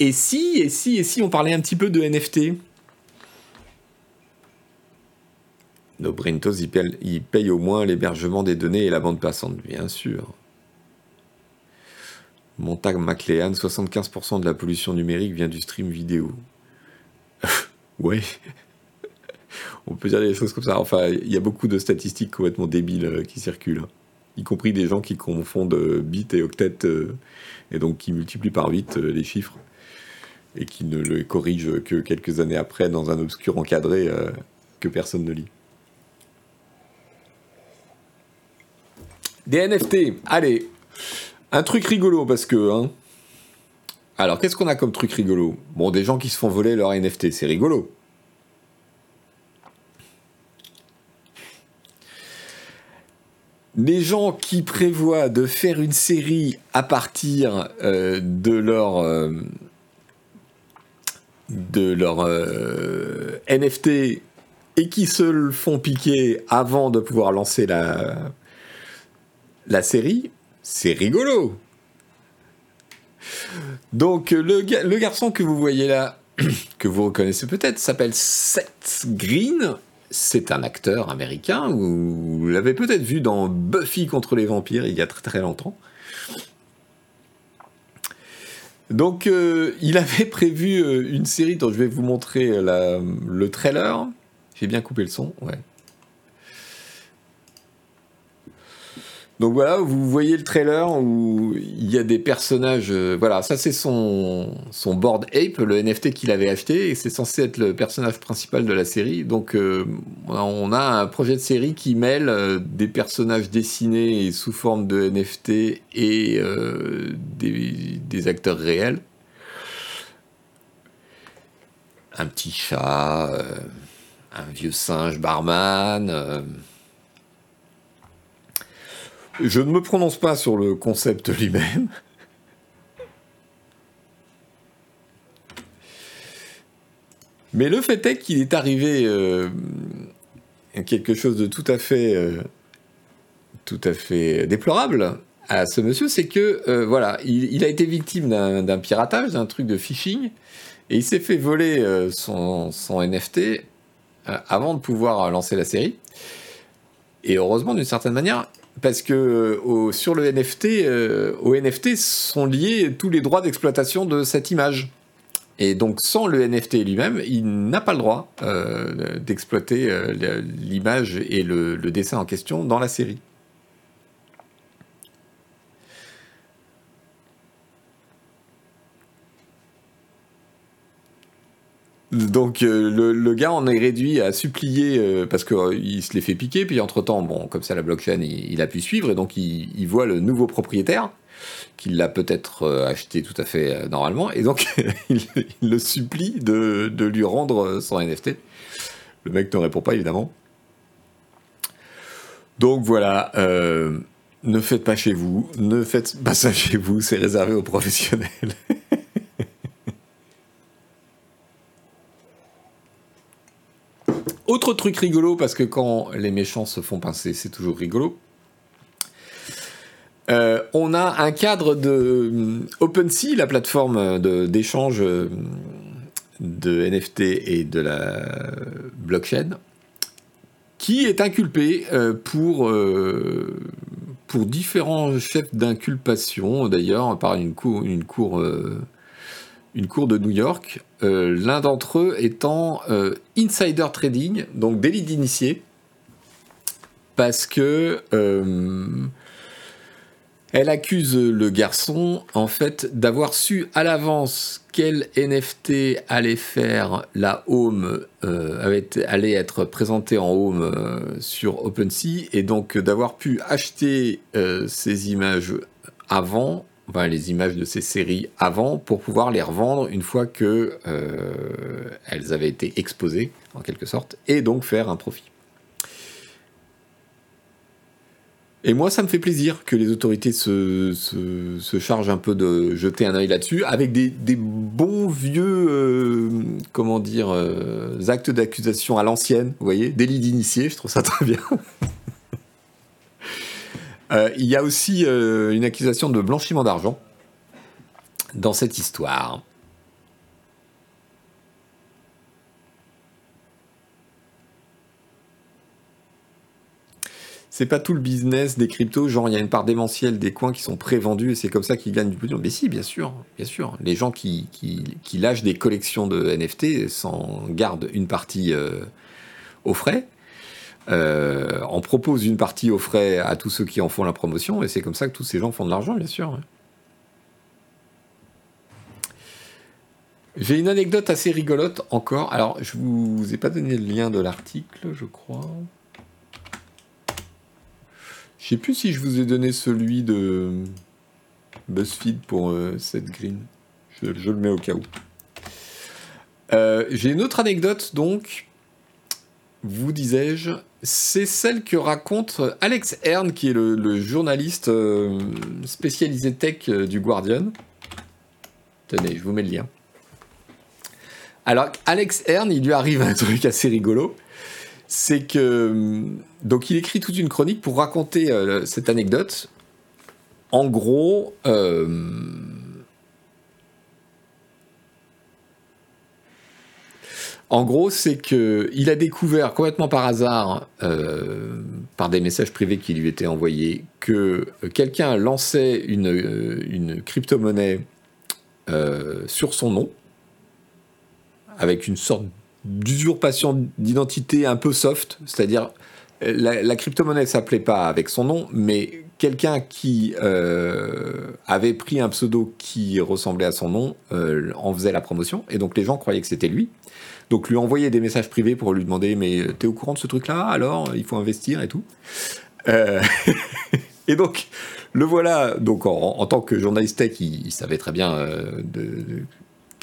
Et si, et si, et si on parlait un petit peu de NFT Nos Brintos, ils payent, au moins l'hébergement des données et la bande passante, bien sûr. Montag McLean, 75% de la pollution numérique vient du stream vidéo. ouais. On peut dire des choses comme ça. Enfin, il y a beaucoup de statistiques complètement débiles euh, qui circulent. Hein. Y compris des gens qui confondent euh, bits et octets, euh, et donc qui multiplient par 8 les chiffres, et qui ne le corrigent que quelques années après dans un obscur encadré que personne ne lit. Des NFT. Allez, un truc rigolo parce que. Hein. Alors, qu'est-ce qu'on a comme truc rigolo? Bon, des gens qui se font voler leur NFT, c'est rigolo. Des gens qui prévoient de faire une série à partir euh, de leur. Euh, de leur euh, NFT et qui se le font piquer avant de pouvoir lancer la, la série, c'est rigolo. Donc le, le, garçon que vous voyez là, que vous reconnaissez peut-être, s'appelle Seth Green. C'est un acteur américain, vous l'avez peut-être vu dans Buffy contre les vampires il y a très très longtemps. Donc euh, il avait prévu euh, une série dont je vais vous montrer le trailer. J'ai bien coupé le son, ouais. Donc voilà, vous voyez le trailer où il y a des personnages. Euh, voilà, ça c'est son, son board ape, le NFT qu'il avait acheté, et c'est censé être le personnage principal de la série. Donc euh, on a un projet de série qui mêle euh, des personnages dessinés sous forme de NFT et des, des, acteurs réels. Un petit chat, un vieux singe barman Je ne me prononce pas sur le concept lui-même. Mais le fait est qu'il est arrivé euh, quelque chose de tout à fait, euh, tout à fait déplorable à ce monsieur, c'est que euh, voilà, il, a été victime d'un piratage, d'un truc de phishing, et il s'est fait voler son, NFT avant de pouvoir lancer la série. Et heureusement, d'une certaine manière, parce que sur le NFT, au NFT sont liés tous les droits d'exploitation de cette image. Et donc sans le NFT lui-même, il n'a pas le droit euh, d'exploiter euh, l'image et le, dessin en question dans la série. Donc euh, le, gars en est réduit à supplier parce qu'il se l'est fait piquer, puis entre-temps, bon, comme ça la blockchain, il, a pu suivre, et donc il voit le nouveau propriétaire qu'il l'a peut-être euh, acheté tout à fait euh, normalement, et donc il, le supplie de, lui rendre son NFT. Le mec ne répond pas évidemment. Donc voilà, euh, ne faites pas chez vous, ne faites pas ça chez vous, c'est réservé aux professionnels. Autre truc rigolo, parce que quand les méchants se font pincer, c'est toujours rigolo. Euh, on a un cadre de euh, OpenSea, la plateforme d'échange euh, de, NFT et de la blockchain, qui est inculpé pour, différents chefs d'inculpation, d'ailleurs, par une cour, une cour de New York. L'un d'entre eux étant insider trading, donc délit d'initié, parce que elle accuse le garçon, en fait, d'avoir su à l'avance quel NFT allait faire la home, euh, allait être présenté en home euh, sur OpenSea, et donc d'avoir pu acheter euh, ces images avant, les images de ces séries avant, pour pouvoir les revendre une fois que elles avaient été exposées, en quelque sorte, et donc faire un profit. Et moi, ça me fait plaisir que les autorités se, chargent un peu de jeter un œil là-dessus, avec des, bons vieux, euh, comment dire, euh, actes d'accusation à l'ancienne, vous voyez, délit d'initié, je trouve ça très bien. Euh, il y a aussi une accusation de blanchiment d'argent dans cette histoire. c'est pas tout le business des cryptos, genre il y a une part démentielle des coins qui sont pré-vendus et c'est comme ça qu'ils gagnent du pognon. Mais si, bien sûr, bien sûr. Les gens qui, qui, lâchent des collections de NFT s'en gardent une partie euh, au frais, euh, en proposent une partie au frais à tous ceux qui en font la promotion et c'est comme ça que tous ces gens font de l'argent, bien sûr. J'ai une anecdote assez rigolote encore. Alors, je vous ai pas donné le lien de l'article, je crois. Je sais plus si je vous ai donné celui de BuzzFeed pour euh, cette green. Je, le mets au cas où. Euh, j'ai une autre anecdote donc, vous disais-je, c'est celle que raconte Alex Ern, qui est le, journaliste euh, spécialisé tech du Guardian. Tenez, je vous mets le lien. Alors, Alex Ern, il lui arrive un truc assez rigolo c'est que hum, donc il écrit toute une chronique pour raconter euh, cette anecdote. En gros, euh, en gros, c'est que il a découvert complètement par hasard, euh, par des messages privés qui lui étaient envoyés, que quelqu'un lançait une, une crypto-monnaie sur son nom avec une sorte d'usurpation d'identité un peu soft, c'est-à-dire la, crypto-monnaie ne s'appelait pas avec son nom, mais quelqu'un qui euh, avait pris un pseudo qui ressemblait à son nom euh, en faisait la promotion, et donc les gens croyaient que c'était lui. Donc lui envoyer des messages privés pour lui demander mais t'es au courant de ce truc-là Alors il faut investir et tout. Euh, et donc le voilà. Donc en, tant que journaliste tech, il, savait très bien de,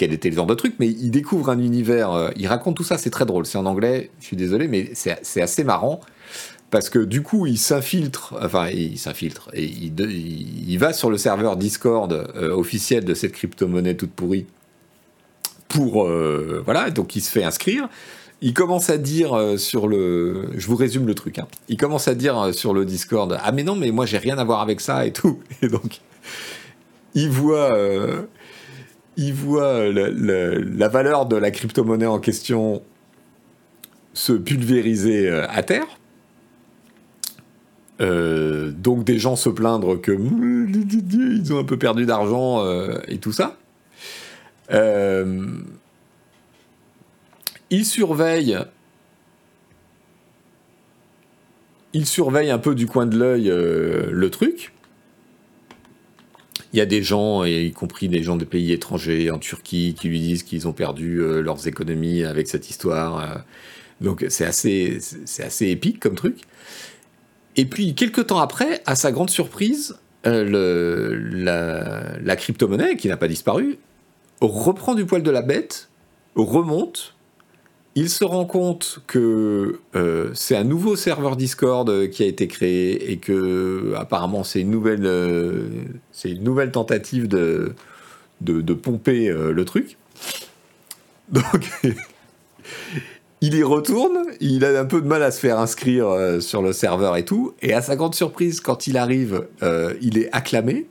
quel était le genre de truc, mais il découvre un univers, euh, il raconte tout ça, c'est très drôle, c'est en anglais, je suis désolé, mais c'est assez marrant, parce que du coup, il s'infiltre, enfin, il s'infiltre, et il, va sur le serveur Discord euh, officiel de cette crypto-monnaie toute pourrie pour, euh, voilà, donc il se fait inscrire. Il commence à dire euh, sur le, je vous résume le truc, hein. il commence à dire sur le Discord, ah mais non, mais moi j'ai rien à voir avec ça et tout, et donc il voit, il voit la valeur de la crypto-monnaie en question se pulvériser à terre euh, donc des gens se plaindre que ils ont un peu perdu d'argent euh, et tout ça. Euh, ils surveillent. Ils surveillent un peu du coin de l'œil le truc. Il y a des gens, y compris des gens de pays étrangers en Turquie, qui lui disent qu'ils ont perdu leurs économies avec cette histoire. donc c'est assez, assez épique comme truc. Et puis, quelques temps après, à sa grande surprise, euh, la, crypto-monnaie, qui n'a pas disparu, reprend du poil de la bête, remonte. Il se rend compte que euh, c'est un nouveau serveur Discord qui a été créé et que apparemment c'est une nouvelle, euh, tentative de, pomper le truc. Donc il y retourne, il a un peu de mal à se faire inscrire euh, sur le serveur et tout, et à sa grande surprise, quand il arrive, euh, il est acclamé.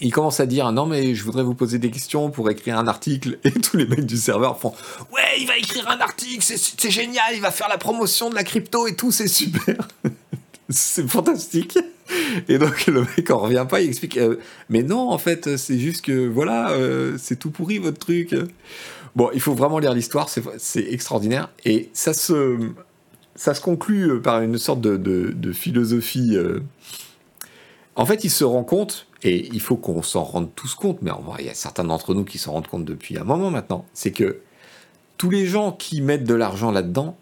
Il commence à dire non mais je voudrais vous poser des questions pour écrire un article et tous les mecs du serveur font ouais il va écrire un article c'est génial il va faire la promotion de la crypto et tout c'est super c'est fantastique et donc le mec en revient pas il explique euh, mais non en fait c'est juste que voilà c'est tout pourri votre truc Bon, il faut vraiment lire l'histoire, c'est extraordinaire. Et ça se, ça se conclut euh, par une sorte de, philosophie. Euh. En fait, il se rend compte, et il faut qu'on s'en rende tous compte, mais il y a certains d'entre nous qui s'en rendent compte depuis un moment maintenant, c'est que tous les gens qui mettent de l'argent là-dedans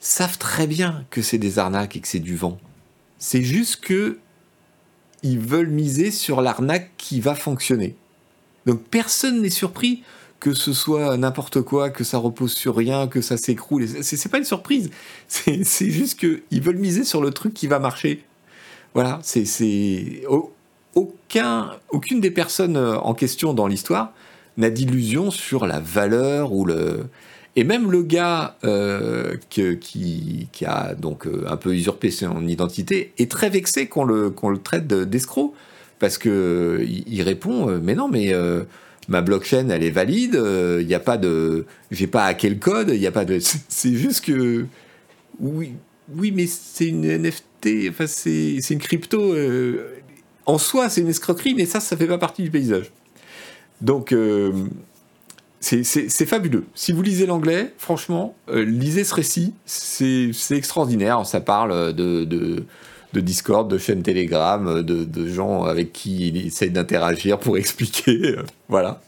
savent très bien que c'est des arnaques et que c'est du vent. C'est juste que ils veulent miser sur l'arnaque qui va fonctionner. Donc personne n'est surpris que ce soit n'importe quoi, que ça repose sur rien, que ça s'écroule. C'est pas une surprise. C'est juste qu'ils veulent miser sur le truc qui va marcher. Voilà, c'est. Aucun, aucune des personnes euh, en question dans l'histoire n'a d'illusion sur la valeur ou le. Et même le gars euh, qui, a donc euh, un peu usurpé son identité est très vexé qu'on le, qu'on le traite d'escroc. parce que il, répond Mais non, mais ma blockchain elle est valide, il euh, n'y a pas de, j'ai pas hacké le code, il y a pas de, c'est juste que oui, oui, mais c'est une NFT, enfin c'est une crypto. Euh, en soi, c'est une escroquerie, mais ça, ça fait pas partie du paysage. Donc euh, c'est fabuleux. Si vous lisez l'anglais, franchement, lisez ce récit, c'est extraordinaire. Ça parle de, de de Discord, de chaînes Telegram, de, gens avec qui il essaye d'interagir pour expliquer. Euh, voilà.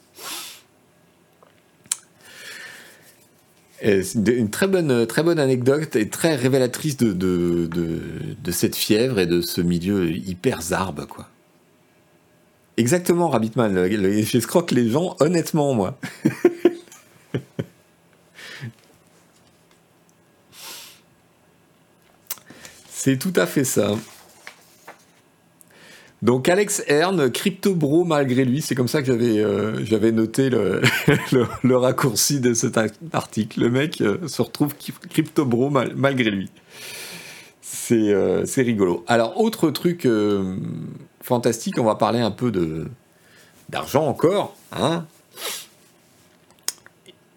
Une très bonne, très bonne anecdote et très révélatrice de, cette fièvre et de ce milieu hyper zarbe, quoi. Exactement, Rabbitman. J'escroque les gens honnêtement, moi. C'est tout à fait ça. Donc Alex Hern, Crypto Bro malgré lui, c'est comme ça que j'avais euh, noté le, raccourci de cet article. Le mec euh, se retrouve Crypto Bro malgré lui. Euh, c'est rigolo. Alors autre truc fantastique, on va parler un peu d'argent encore, hein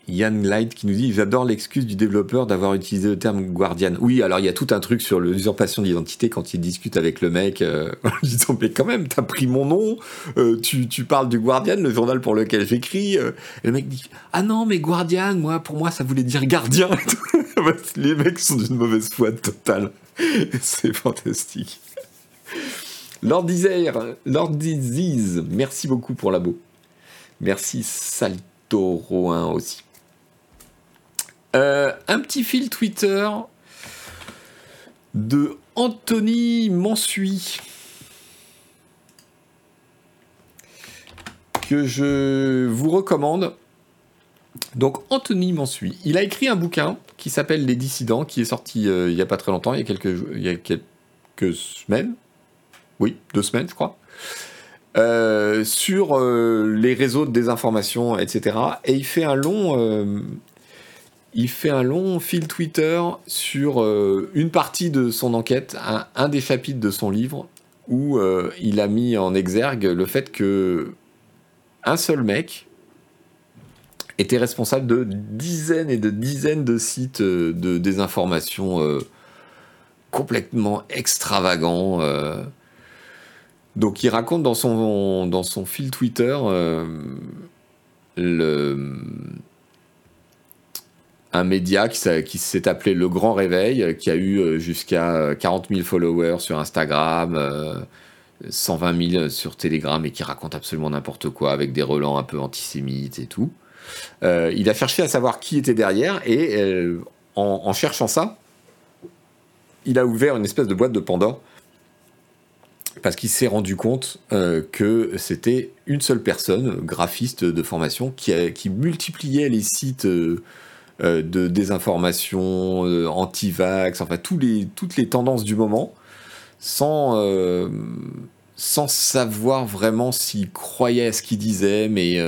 Yann Light qui nous dit J'adore l'excuse du développeur d'avoir utilisé le terme Guardian. Oui, alors il y a tout un truc sur l'usurpation d'identité quand il discute avec le mec euh, disant Mais quand même, t'as pris mon nom, euh, tu, parles du Guardian, le journal pour lequel j'écris. Euh. Et le mec dit Ah non, mais Guardian, moi, pour moi, ça voulait dire gardien. Les mecs sont d'une mauvaise foi totale. C'est fantastique. Lord Desire, Lord Disease, merci beaucoup pour l'abo. Merci Salto Roin aussi. Euh, un petit fil Twitter de Anthony Mansuy que je vous recommande. Donc Anthony Mansuy, il a écrit un bouquin qui s'appelle Les Dissidents, qui est sorti il n'y a pas très longtemps, il y a quelques, il y a quelques semaines. Oui, deux semaines, je crois. sur les réseaux de désinformation, etc. Et il fait un long, il fait un long fil Twitter sur euh, une partie de son enquête, un, des chapitres de son livre, où euh, il a mis en exergue le fait que un seul mec était responsable de dizaines et de dizaines de sites euh, de désinformation complètement extravagants. Donc il raconte dans son, dans son fil Twitter le un média qui, s'est appelé Le Grand Réveil, qui a eu euh, jusqu'à 40 000 followers sur Instagram, 120 euh, 000 sur Telegram et qui raconte absolument n'importe quoi avec des relents un peu antisémites et tout. Euh, il a cherché à savoir qui était derrière et en, cherchant ça, il a ouvert une espèce de boîte de Pandore parce qu'il s'est rendu compte que c'était une seule personne, graphiste de formation, qui multipliait les sites euh, de désinformation, euh, anti-vax, enfin tous les, toutes les tendances du moment, sans, euh, sans savoir vraiment s'il croyait à ce qu'il disait, mais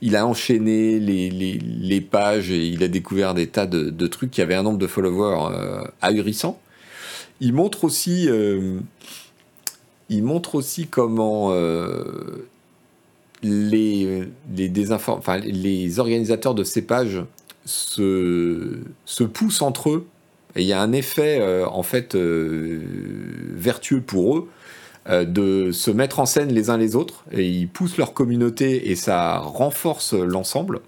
il a enchaîné les, les, pages et il a découvert des tas de, de, trucs qui avaient un nombre de followers ahurissant. Il montre aussi, il montre aussi comment les, les, enfin, les organisateurs de ces pages se, se poussent entre eux. Et il y a un effet, euh, en fait, euh, vertueux pour eux euh, de se mettre en scène les uns les autres. Et ils poussent leur communauté et ça renforce l'ensemble.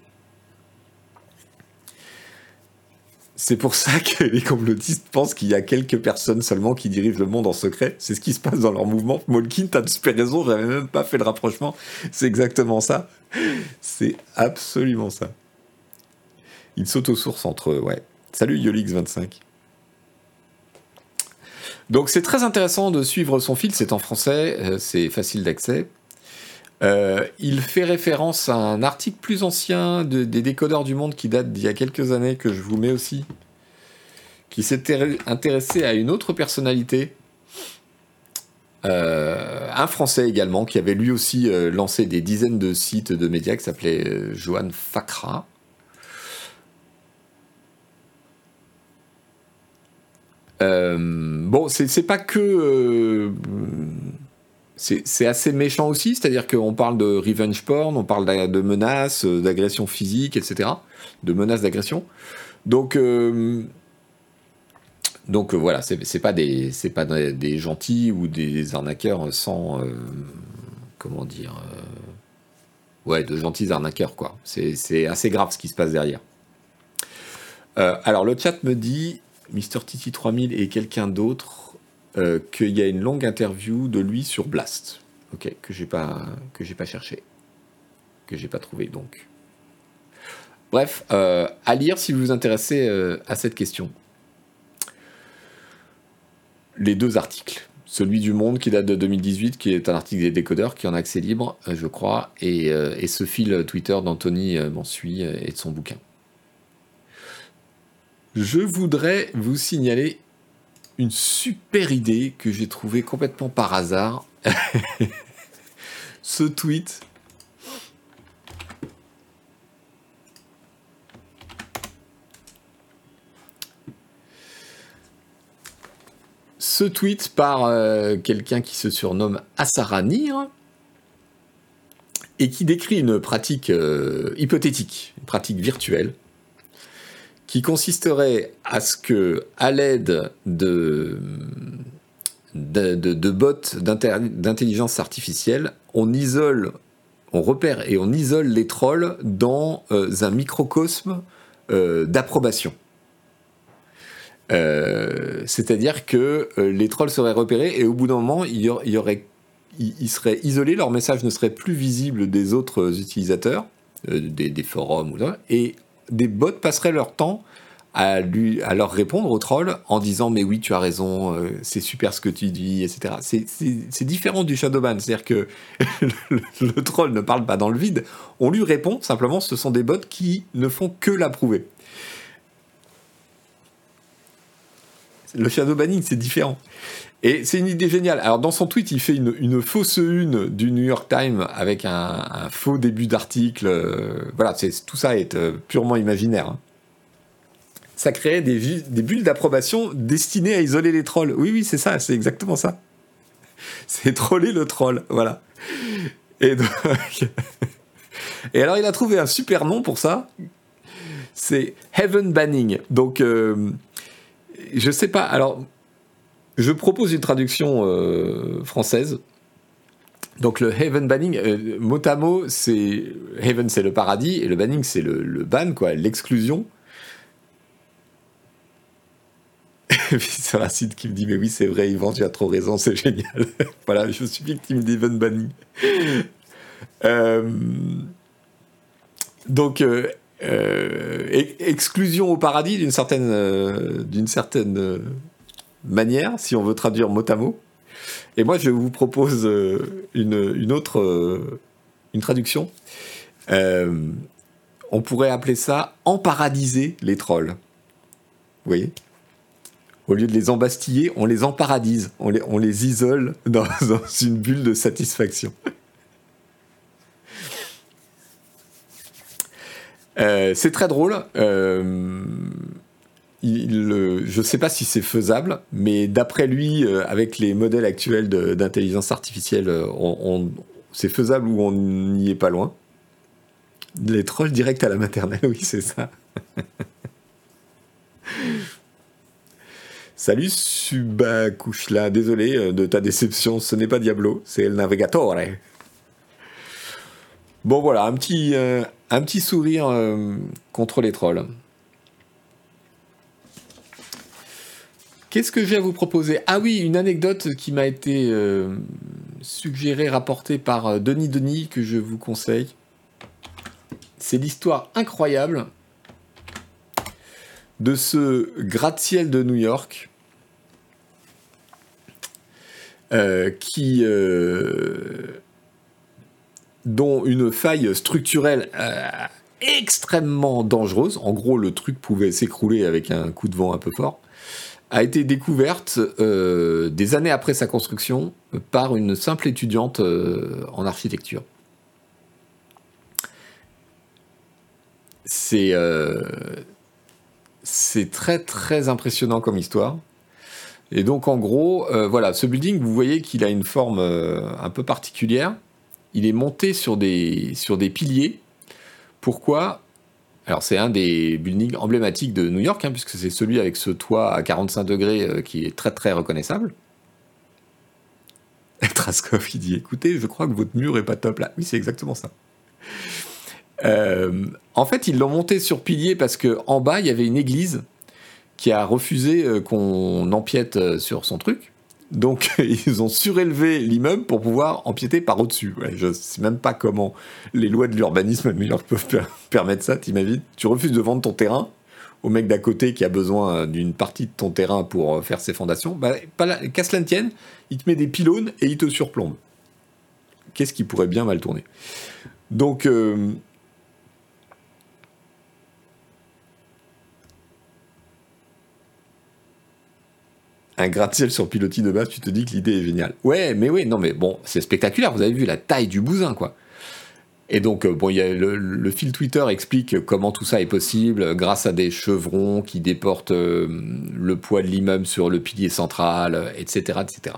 C'est pour ça que les complotistes pensent qu'il y a quelques personnes seulement qui dirigent le monde en secret. C'est ce qui se passe dans leur mouvement. Molkin, t'as super raison, j'avais même pas fait le rapprochement. C'est exactement ça. C'est absolument ça. Il saute aux sources entre eux, ouais. Salut Yolix25. Donc c'est très intéressant de suivre son fil, c'est en français, euh, c'est facile d'accès. Euh, il fait référence à un article plus ancien des décodeurs du monde qui date d'il y a quelques années, que je vous mets aussi, qui s'était intéressé à une autre personnalité, euh, un Français également, qui avait lui aussi lancé des dizaines de sites de médias, qui s'appelait Johan Fakra. Bon, c'est pas que. Euh, c'est assez méchant aussi, c'est-à-dire qu'on parle de revenge porn, on parle de menaces, euh, d'agressions physiques, etc. De menaces d'agression. Donc. donc voilà, c'est pas, des, pas des gentils ou des arnaqueurs sans. comment dire. ouais, de gentils arnaqueurs, quoi. C'est assez grave ce qui se passe derrière. alors le chat me dit Mister Titi 3000 et quelqu'un d'autre euh, qu'il y a une longue interview de lui sur Blast. Ok, que j'ai pas que j'ai pas cherché, que j'ai pas trouvé donc. Bref, euh, à lire si vous vous intéressez euh, à cette question. Les deux articles. Celui du Monde qui date de 2018, qui est un article des décodeurs, qui est en accès libre, je crois, et, ce fil Twitter d'Anthony suit et de son bouquin je voudrais vous signaler une super idée que j'ai trouvée complètement par hasard. Ce tweet. Ce tweet par euh, quelqu'un qui se surnomme Asaranir et qui décrit une pratique euh, hypothétique, une pratique virtuelle, qui consisterait à ce que, à l'aide de, de, bots d'intelligence artificielle, on isole, on repère et on isole les trolls dans euh, un microcosme euh, d'approbation. Euh, c'est-à-dire que les trolls seraient repérés et au bout d'un moment, y, ils seraient isolés, leur message ne serait plus visible des autres utilisateurs, des, des, forums ou et des bots passeraient leur temps à, lui, à leur répondre aux trolls en disant mais oui tu as raison, euh, c'est super ce que tu dis, etc. C'est différent du shadowban, c'est-à-dire que le, le, troll ne parle pas dans le vide, on lui répond, simplement ce sont des bots qui ne font que l'approuver. Le shadow banning c'est différent. Et c'est une idée géniale. Alors dans son tweet, il fait une, fausse une du New York Times avec un, faux début d'article. Euh, voilà, tout ça est euh, purement imaginaire. Hein. Ça des, des bulles d'approbation destinées à isoler les trolls. Oui, oui, c'est ça, c'est exactement ça. C'est troller le troll, voilà. Et donc... Et alors il a trouvé un super nom pour ça. C'est Heaven Banning. Donc euh, je sais pas. Alors je propose une traduction euh, française. Donc le heaven banning, euh, mot à mot, c'est heaven c'est le paradis et le banning c'est le, ban quoi, l'exclusion. c'est site qui me dit mais oui c'est vrai Yvan tu as trop raison c'est génial. voilà je suis victime d'heaven banning. Euh, donc exclusion au paradis d'une certaine d'une certaine manière, si on veut traduire mot à mot. Et moi, je vous propose euh, une, autre euh, une traduction. Euh, on pourrait appeler ça emparadiser les trolls. Vous voyez? Au lieu de les embastiller, on les emparadise, on les, on les isole dans une bulle de satisfaction. c'est très drôle je ne sais pas si c'est faisable, mais d'après lui, euh, avec les modèles actuels d'intelligence artificielle, euh, c'est faisable ou on n'y est pas loin. Les trolls directs à la maternelle, oui, c'est ça. Salut Subakushla, désolé euh, de ta déception, ce n'est pas Diablo, c'est El Navigatore. Bon voilà, un petit, un petit sourire contre les trolls. Qu'est-ce que j'ai à vous proposer? Ah oui, une anecdote qui m'a été euh, suggérée, rapportée par euh, Denis Denis, que je vous conseille. C'est l'histoire incroyable de ce gratte-ciel de New York euh, qui dont une faille structurelle extrêmement dangereuse. En gros, le truc pouvait s'écrouler avec un coup de vent un peu fort a été découverte euh, des années après sa construction par une simple étudiante euh, en architecture. C'est euh, c'est très très impressionnant comme histoire. Et donc en gros, voilà, ce building, vous voyez qu'il a une forme un peu particulière. Il est monté sur des piliers. Pourquoi? Alors c'est un des buildings emblématiques de New York, hein, puisque c'est celui avec ce toit à 45 degrés euh, qui est très très reconnaissable. Traskov il dit écoutez, je crois que votre mur est pas top là. Oui, c'est exactement ça. Euh, en fait, ils l'ont monté sur pilier parce que en bas il y avait une église qui a refusé euh, qu'on empiète sur son truc. Donc ils ont surélevé l'immeuble pour pouvoir empiéter par au-dessus. je ne sais même pas comment les lois de l'urbanisme à New York peuvent permettre ça, t'imagines? Tu refuses de vendre ton terrain au mec d'à côté qui a besoin d'une partie de ton terrain pour euh, faire ses fondations. Bah, qu'à cela ne tienne, il te met des pylônes et il te surplombe. Qu'est-ce qui pourrait bien mal tourner? Donc... Euh, un gratte-ciel sur pilotis de base, tu te dis que l'idée est géniale. Ouais, mais oui, non, mais bon, c'est spectaculaire. Vous avez vu la taille du bousin, quoi. Et donc, euh, bon, y a le, fil Twitter explique comment tout ça est possible grâce à des chevrons qui déportent euh, le poids de l'immeuble sur le pilier central, etc., etc.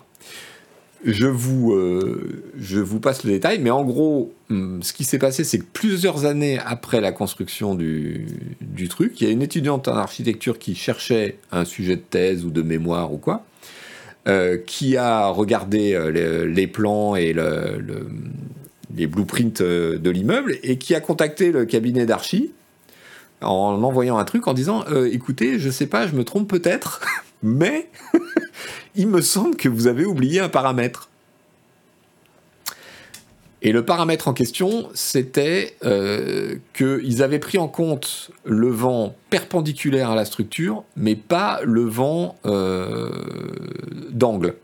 Je vous, euh, je vous passe le détail, mais en gros, hum, ce qui s'est passé, c'est que plusieurs années après la construction du, truc, il y a une étudiante en architecture qui cherchait un sujet de thèse ou de mémoire ou quoi, euh, qui a regardé euh, les, plans et les blueprints de l'immeuble et qui a contacté le cabinet d'archi en envoyant un truc en disant écoutez, je sais pas, je me trompe peut-être, mais il me semble que vous avez oublié un paramètre. Et le paramètre en question, c'était euh, qu'ils avaient pris en compte le vent perpendiculaire à la structure, mais pas le vent euh, d'angle.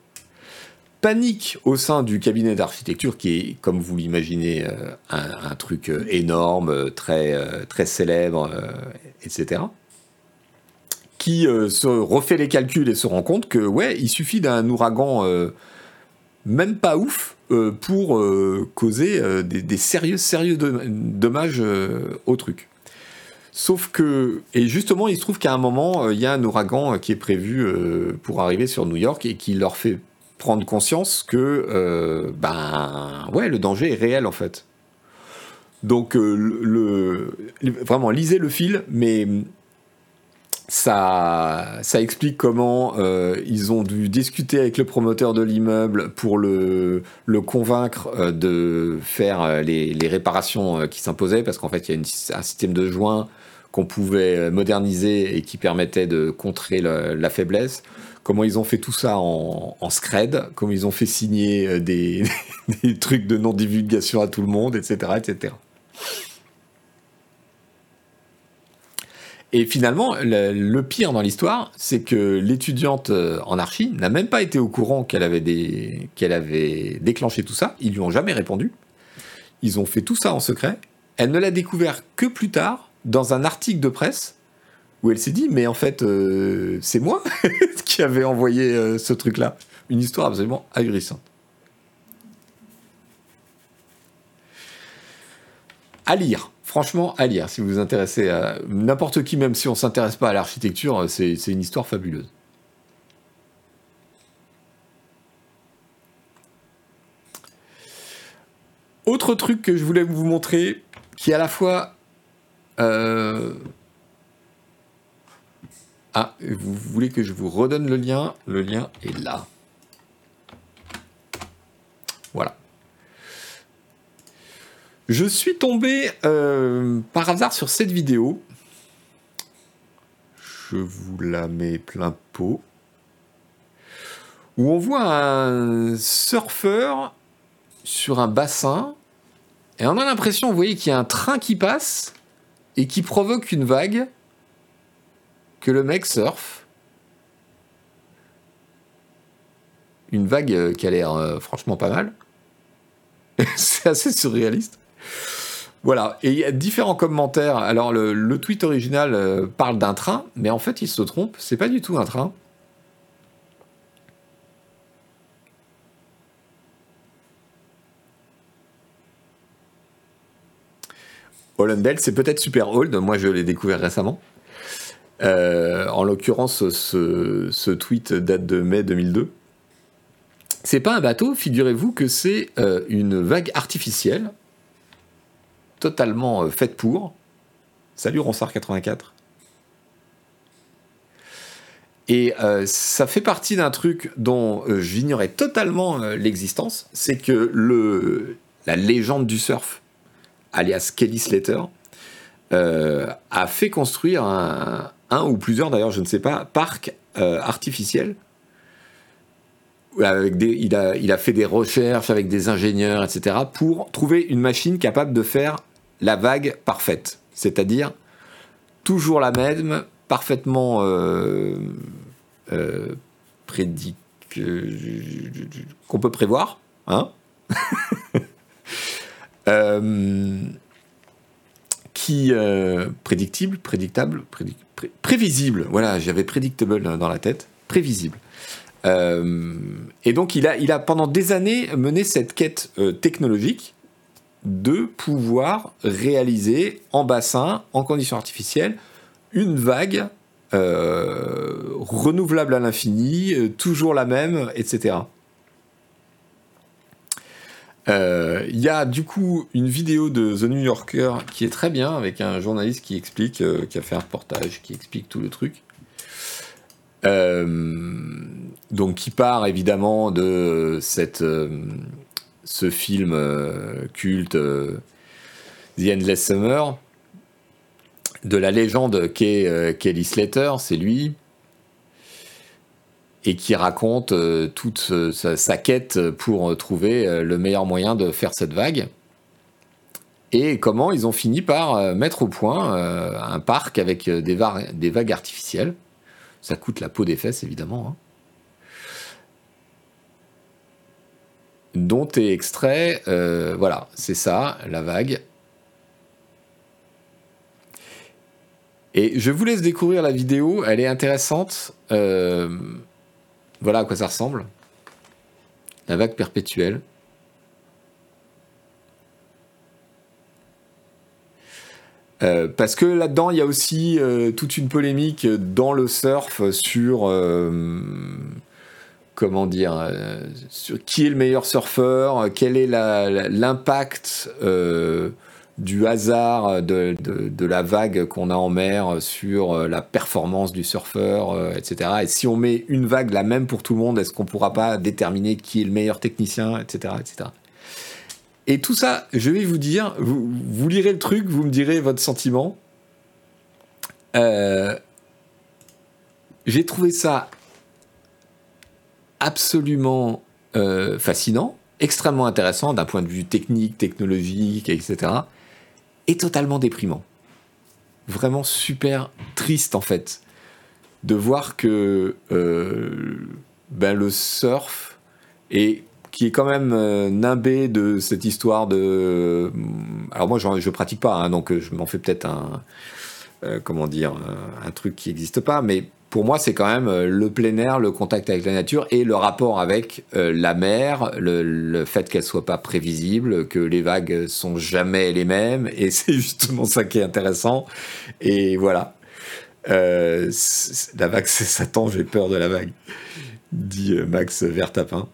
Panique au sein du cabinet d'architecture, qui est, comme vous l'imaginez, euh, un, truc énorme, très célèbre, etc. Qui se refait les calculs et se rend compte que, ouais, il suffit d'un ouragan même pas ouf euh, pour euh, causer euh, des, sérieux, sérieux dommages au truc. Sauf que, et justement, il se trouve qu'à un moment, il y a un ouragan qui est prévu pour arriver sur New York et qui leur fait prendre conscience que, ben, ouais, le danger est réel en fait. Donc, le, vraiment, lisez le fil, mais ça, ça explique comment euh, ils ont dû discuter avec le promoteur de l'immeuble pour le, le convaincre euh, de faire euh, les, les réparations qui s'imposaient, parce qu'en fait, il y a un système de joints qu'on pouvait moderniser et qui permettait de contrer la faiblesse. Comment ils ont fait tout ça en, en scred, comment ils ont fait signer des, des trucs de non-divulgation à tout le monde, etc. etc. Et finalement, le, pire dans l'histoire, c'est que l'étudiante euh, en archi n'a même pas été au courant qu'elle avait, déclenché tout ça. Ils lui ont jamais répondu. Ils ont fait tout ça en secret. Elle ne l'a découvert que plus tard, dans un article de presse, où elle s'est dit, mais en fait, euh, c'est moi qui avais envoyé euh, ce truc-là. Une histoire absolument ahurissante. À lire franchement à lire si vous vous intéressez à n'importe qui, même si on s'intéresse pas à l'architecture, c'est une histoire fabuleuse. Autre truc que je voulais vous montrer, qui à la fois... Euh, ah, vous voulez que je vous redonne le lien? Le lien est là. Voilà. Je suis tombé euh, par hasard sur cette vidéo. Je vous la mets plein pot. Où on voit un surfeur sur un bassin. Et on a l'impression, vous voyez, qu'il y a un train qui passe et qui provoque une vague que le mec surfe. Une vague qui a l'air euh, franchement pas mal. C'est assez surréaliste. Voilà, et il y a différents commentaires. Alors, le, tweet original euh, parle d'un train, mais en fait, il se trompe, c'est pas du tout un train. Hollandale, c'est peut-être super old, moi je l'ai découvert récemment. Euh, en l'occurrence, ce, tweet date de mai 2002. C'est pas un bateau, figurez-vous que c'est euh, une vague artificielle totalement euh, faite pour. Salut Ronsard 84. Et euh, ça fait partie d'un truc dont euh, j'ignorais totalement l'existence, c'est que le, la légende du surf, alias Kelly Slater, a fait construire un, ou plusieurs, d'ailleurs je ne sais pas, parcs artificiels. Il, a, il a fait des recherches avec des ingénieurs, etc., pour trouver une machine capable de faire la vague parfaite, c'est-à-dire toujours la même, parfaitement euh, euh, qu'on peut prévoir, hein euh, qui prédictible, prédictable, prévisible. Voilà, j'avais predictable dans la tête, prévisible. et donc il a, il a pendant des années mené cette quête technologique de pouvoir réaliser en bassin, en conditions artificielles, une vague euh, renouvelable à l'infini, euh, toujours la même, etc. Euh, il y a du coup une vidéo de The New Yorker qui est très bien avec un journaliste qui explique, qui a fait un reportage, qui explique tout le truc. donc qui part évidemment de cette ce film euh, culte euh, The Endless Summer, de la légende qu'est euh, Kelly Slater, c'est lui. et qui raconte toute sa, quête pour trouver le meilleur moyen de faire cette vague. Et comment ils ont fini par mettre au point un parc avec des, vagues artificielles. Ça coûte la peau des fesses, évidemment. Hein. Dont est extrait, voilà, c'est ça, la vague. Et je vous laisse découvrir la vidéo, elle est intéressante. Euh, voilà à quoi ça ressemble. La vague perpétuelle. Euh, parce que là-dedans, il y a aussi euh, toute une polémique dans le surf sur comment dire, sur qui est le meilleur surfeur, quel est l'impact du hasard de, la vague qu'on a en mer sur euh, la performance du surfeur, euh, etc. Et si on met une vague la même pour tout le monde, est-ce qu'on ne pourra pas déterminer qui est le meilleur technicien, etc., etc. Et tout ça, je vais vous dire, vous, lirez le truc, vous me direz votre sentiment. Euh, j'ai trouvé ça absolument fascinant, extrêmement intéressant d'un point de vue technique, technologique, etc est totalement déprimant. Vraiment super triste en fait de voir que euh, ben, le surf est qui est quand même euh, nimbé de cette histoire de. Alors moi, je, je pratique pas, hein, donc je m'en fais peut-être un, euh, comment dire, un truc qui n'existe pas, mais pour moi, c'est quand même euh, le plein air, le contact avec la nature et le rapport avec euh, la mer, le, fait qu'elle soit pas prévisible, que les vagues sont jamais les mêmes, et c'est justement ça qui est intéressant. Et voilà. Euh, la vague, c'est Satan, j'ai peur de la vague, dit Max Vertapin.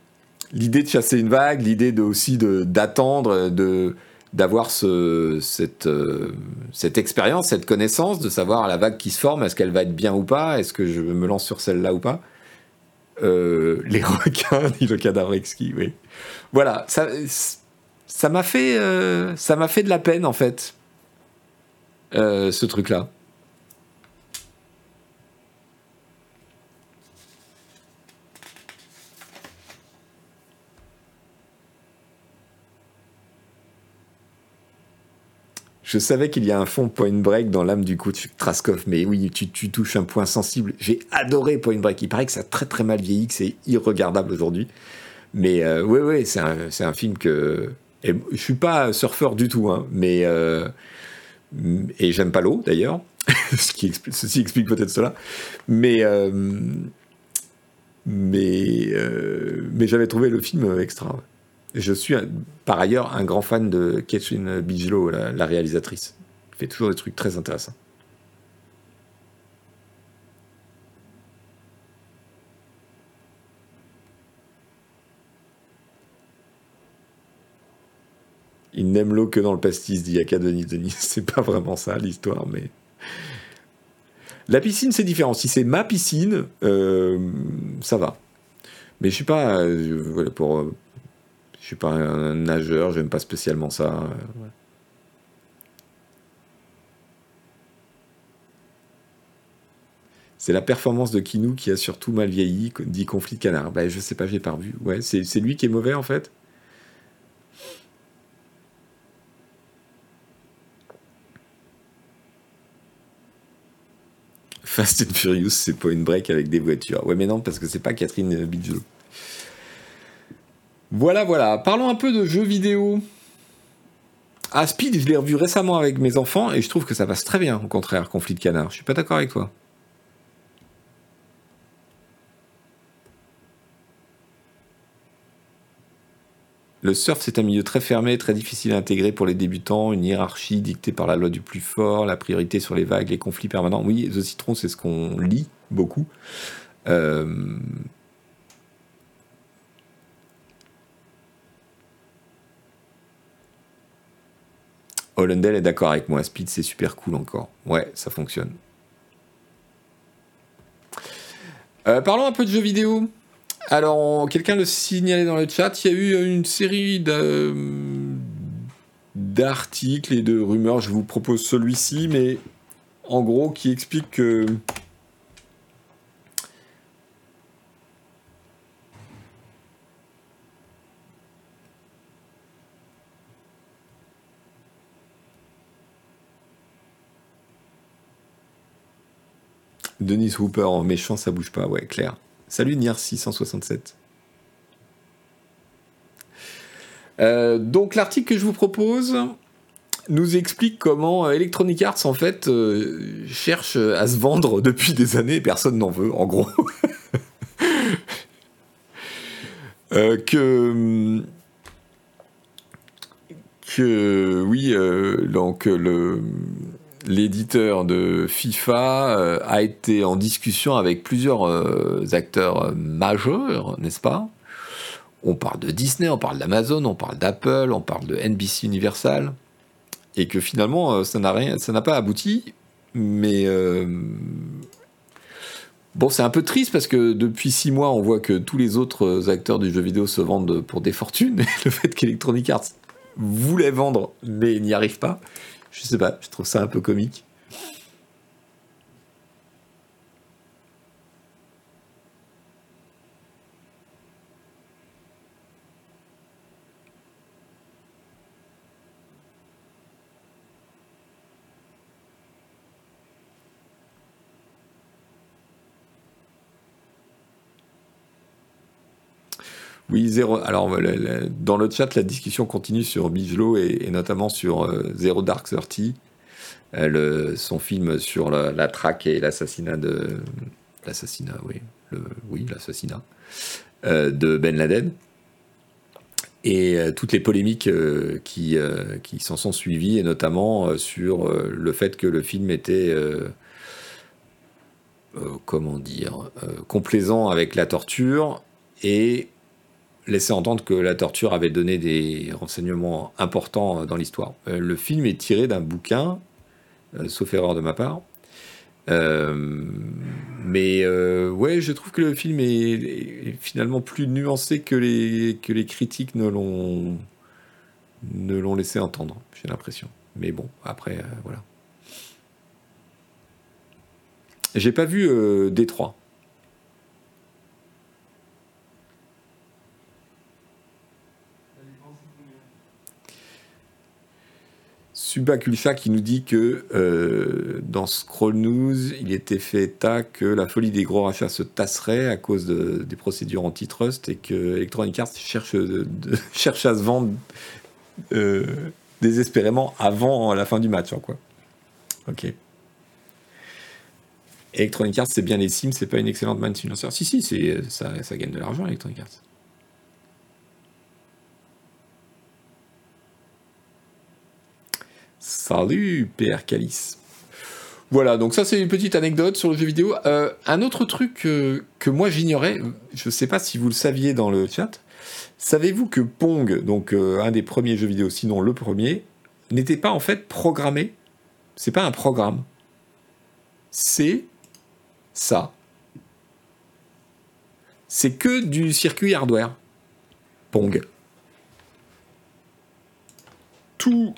L'idée de chasser une vague, l'idée de, aussi d'attendre, de, d'avoir ce, cette, euh, cette expérience, cette connaissance, de savoir la vague qui se forme, est-ce qu'elle va être bien ou pas, est-ce que je me lance sur celle-là ou pas. Euh, les requins, dit le cadavre exquis, oui. Voilà, ça, ça m'a fait, euh, ça m'a fait de la peine en fait, ce truc-là. Je savais qu'il y a un fond Point Break dans l'âme du coach Traskov, mais oui, tu, touches un point sensible. J'ai adoré Point Break. Il paraît que ça a très très mal vieilli, que c'est irregardable aujourd'hui. Mais euh, oui, oui, c'est un, film que. Et je suis pas surfeur du tout, hein, mais. Euh, et j'aime pas l'eau d'ailleurs, Ce qui explique, ceci explique peut-être cela. Mais. Euh, mais, mais j'avais trouvé le film extra. Je suis par ailleurs un grand fan de Catherine Bigelow, la, réalisatrice. Elle fait toujours des trucs très intéressants. Il n'aime l'eau que dans le pastis, dit Yaka Denis Denis. C'est pas vraiment ça l'histoire, mais. La piscine, c'est différent. Si c'est ma piscine, euh, ça va. Mais je suis pas. Euh, voilà, pour, je suis pas un nageur, j'aime pas spécialement ça. C'est la performance de Kinou qui a surtout mal vieilli, dit conflit de canard. Ben, je sais pas, j'ai pas revu. Ouais, c'est lui qui est mauvais en fait? Fast and Furious, c'est pas une break avec des voitures. Ouais, mais non, parce que c'est pas Catherine Bigelow. Voilà, voilà. Parlons un peu de jeux vidéo. Ah, Speed, je l'ai revu récemment avec mes enfants et je trouve que ça passe très bien, au contraire, Conflit de canard. Je suis pas d'accord avec toi. Le surf, c'est un milieu très fermé, très difficile à intégrer pour les débutants, une hiérarchie dictée par la loi du plus fort, la priorité sur les vagues, les conflits permanents. Oui, The Citron, c'est ce qu'on lit beaucoup. Euh, Hollendale est d'accord avec moi. Speed, c'est super cool encore. Ouais, ça fonctionne. Euh, parlons un peu de jeux vidéo. Alors, quelqu'un le signalait dans le chat, il y a eu une série d'articles et de rumeurs. Je vous propose celui-ci, mais en gros, qui explique que Denis Hooper en méchant, ça bouge pas, ouais, clair. Salut Nier 667. Euh, donc l'article que je vous propose nous explique comment Electronic Arts en fait euh, cherche à se vendre depuis des années et personne n'en veut en gros. Euh, que que oui donc le l'éditeur de FIFA a été en discussion avec plusieurs acteurs majeurs, n'est-ce pas? On parle de Disney, on parle d'Amazon, on parle d'Apple, on parle de NBC Universal, et que finalement euh, ça n'a pas abouti. Mais euh, bon, c'est un peu triste parce que depuis six mois, on voit que tous les autres acteurs du jeu vidéo se vendent pour des fortunes. Le fait qu'Electronic Arts voulait vendre mais n'y arrive pas, je sais pas, je trouve ça un peu comique. Oui, zéro. Alors, dans le chat, la discussion continue sur Bigelow et, notamment sur euh, Zero Dark Thirty, euh, son film sur la, traque et l'assassinat de. L'assassinat, oui. oui, l'assassinat euh, de Ben Laden. Et toutes les polémiques qui, qui s'en sont suivies, et notamment sur le fait que le film était. comment dire, complaisant avec la torture et laisser entendre que la torture avait donné des renseignements importants dans l'histoire. Euh, le film est tiré d'un bouquin, euh, sauf erreur de ma part. Euh, mais ouais, je trouve que le film est, finalement plus nuancé que les, que les critiques ne l'ont ne l'ont laissé entendre, j'ai l'impression. Mais bon, après, voilà. J'ai pas vu Détroit. Subaculcha qui nous dit que euh, dans Scroll News, il était fait état que la folie des gros rachats se tasserait à cause des procédures antitrust et que Electronic Arts cherche, cherche à se vendre euh, désespérément avant la fin du match. Quoi. Ok. Electronic Arts, c'est bien les Sims, c'est pas une excellente manne financière. Si, si, ça, ça gagne de l'argent, Electronic Arts. Salut, PR Calice. Voilà, donc ça c'est une petite anecdote sur le jeu vidéo. Euh, un autre truc euh, que moi j'ignorais, je ne sais pas si vous le saviez dans le chat, savez-vous que Pong, donc euh, un des premiers jeux vidéo, sinon le premier, n'était pas en fait programmé? C'est pas un programme. C'est ça. C'est que du circuit hardware. Pong. Tout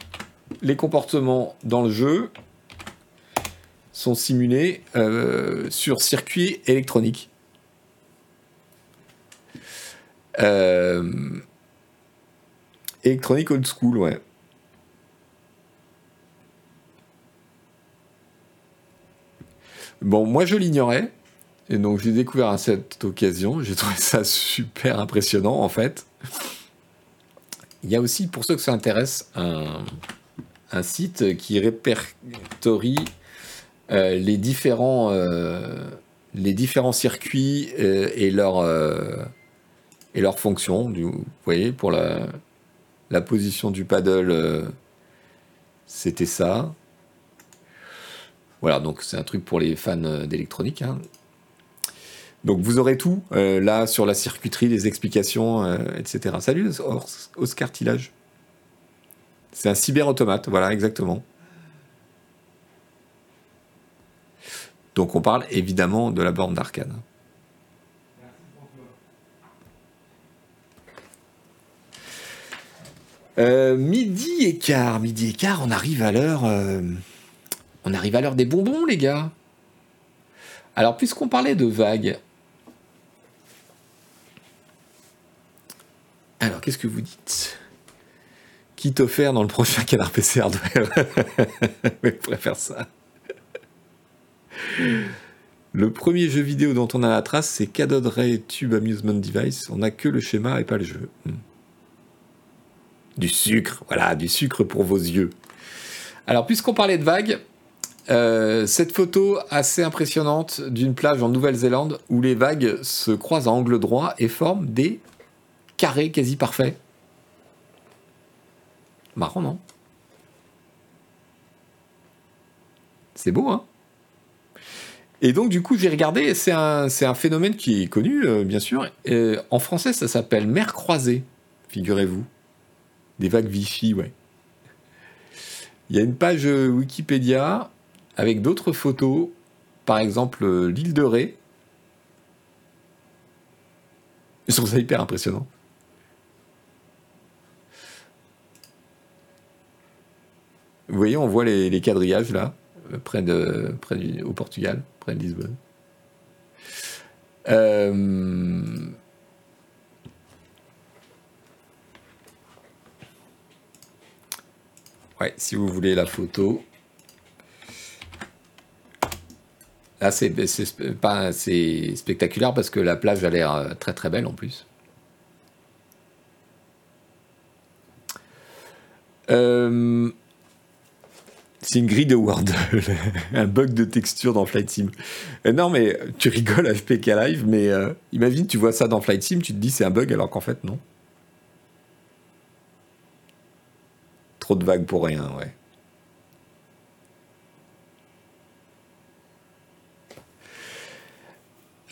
les comportements dans le jeu sont simulés euh, sur circuit électronique. Euh, électronique old school, ouais. Bon, moi je l'ignorais, et donc j'ai découvert à cette occasion, j'ai trouvé ça super impressionnant en fait. Il y a aussi, pour ceux que ça intéresse, un, un site qui répertorie euh, les, différents, euh, les différents circuits euh, et leurs et leurs fonctions. vous voyez, pour la, la position du paddle, c'était ça. Voilà, donc c'est un truc pour les fans d'électronique. Hein. Donc vous aurez tout là sur la circuiterie, les explications, etc. Salut Oscar Tillage. C'est un cyber-automate, voilà, exactement. Donc on parle évidemment de la borne d'arcane. Euh, midi et midi et quart, on arrive à l'heure. Euh, on arrive à l'heure des bonbons, les gars. Alors, puisqu'on parlait de vagues. Alors, qu'est-ce que vous dites? Offert dans le prochain Canard PC Hardware. je préfère ça. Le premier jeu vidéo dont on a la trace, c'est Cadod Ray Tube Amusement Device. On n'a que le schéma et pas le jeu. Hmm. Du sucre, voilà, du sucre pour vos yeux. Alors, puisqu'on parlait de vagues, euh, cette photo assez impressionnante d'une plage en Nouvelle-Zélande où les vagues se croisent à angle droit et forment des carrés quasi parfaits. Marrant, non? C'est beau, hein? Et donc, du coup, j'ai regardé, c'est un, un, phénomène qui est connu, euh, bien sûr. en français, ça s'appelle mer croisée, figurez-vous. Des vagues Vichy, ouais. Il y a une page euh, Wikipédia avec d'autres photos, par exemple euh, l'île de Ré. Trouve ça hyper impressionnant. Vous voyez, on voit les, quadrillages là, près de, près du, au Portugal, près de Lisbonne. Euh, ouais, si vous voulez la photo. Là, c'est pas c'est spectaculaire parce que la plage a l'air euh, très très belle en plus. Euh, c'est une grille de Word, un bug de texture dans Flight Sim. Euh, non, mais tu rigoles FPK Live, mais imagine, tu vois ça dans Flight Sim, tu te dis c'est un bug alors qu'en fait, non. Trop de vagues pour rien, ouais.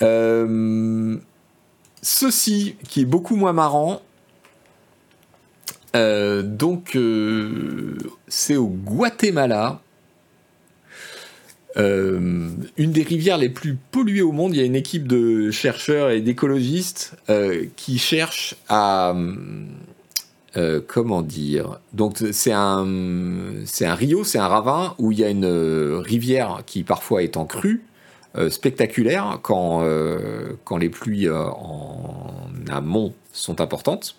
Euh, ceci, qui est beaucoup moins marrant, euh, donc euh, c'est au Guatemala. une des rivières les plus polluées au monde. Il y a une équipe de chercheurs et d'écologistes qui cherchent à comment dire Donc c'est un c'est un rio, c'est un ravin où il y a une rivière qui parfois est en crue euh, spectaculaire quand, euh, quand les pluies euh, en amont sont importantes.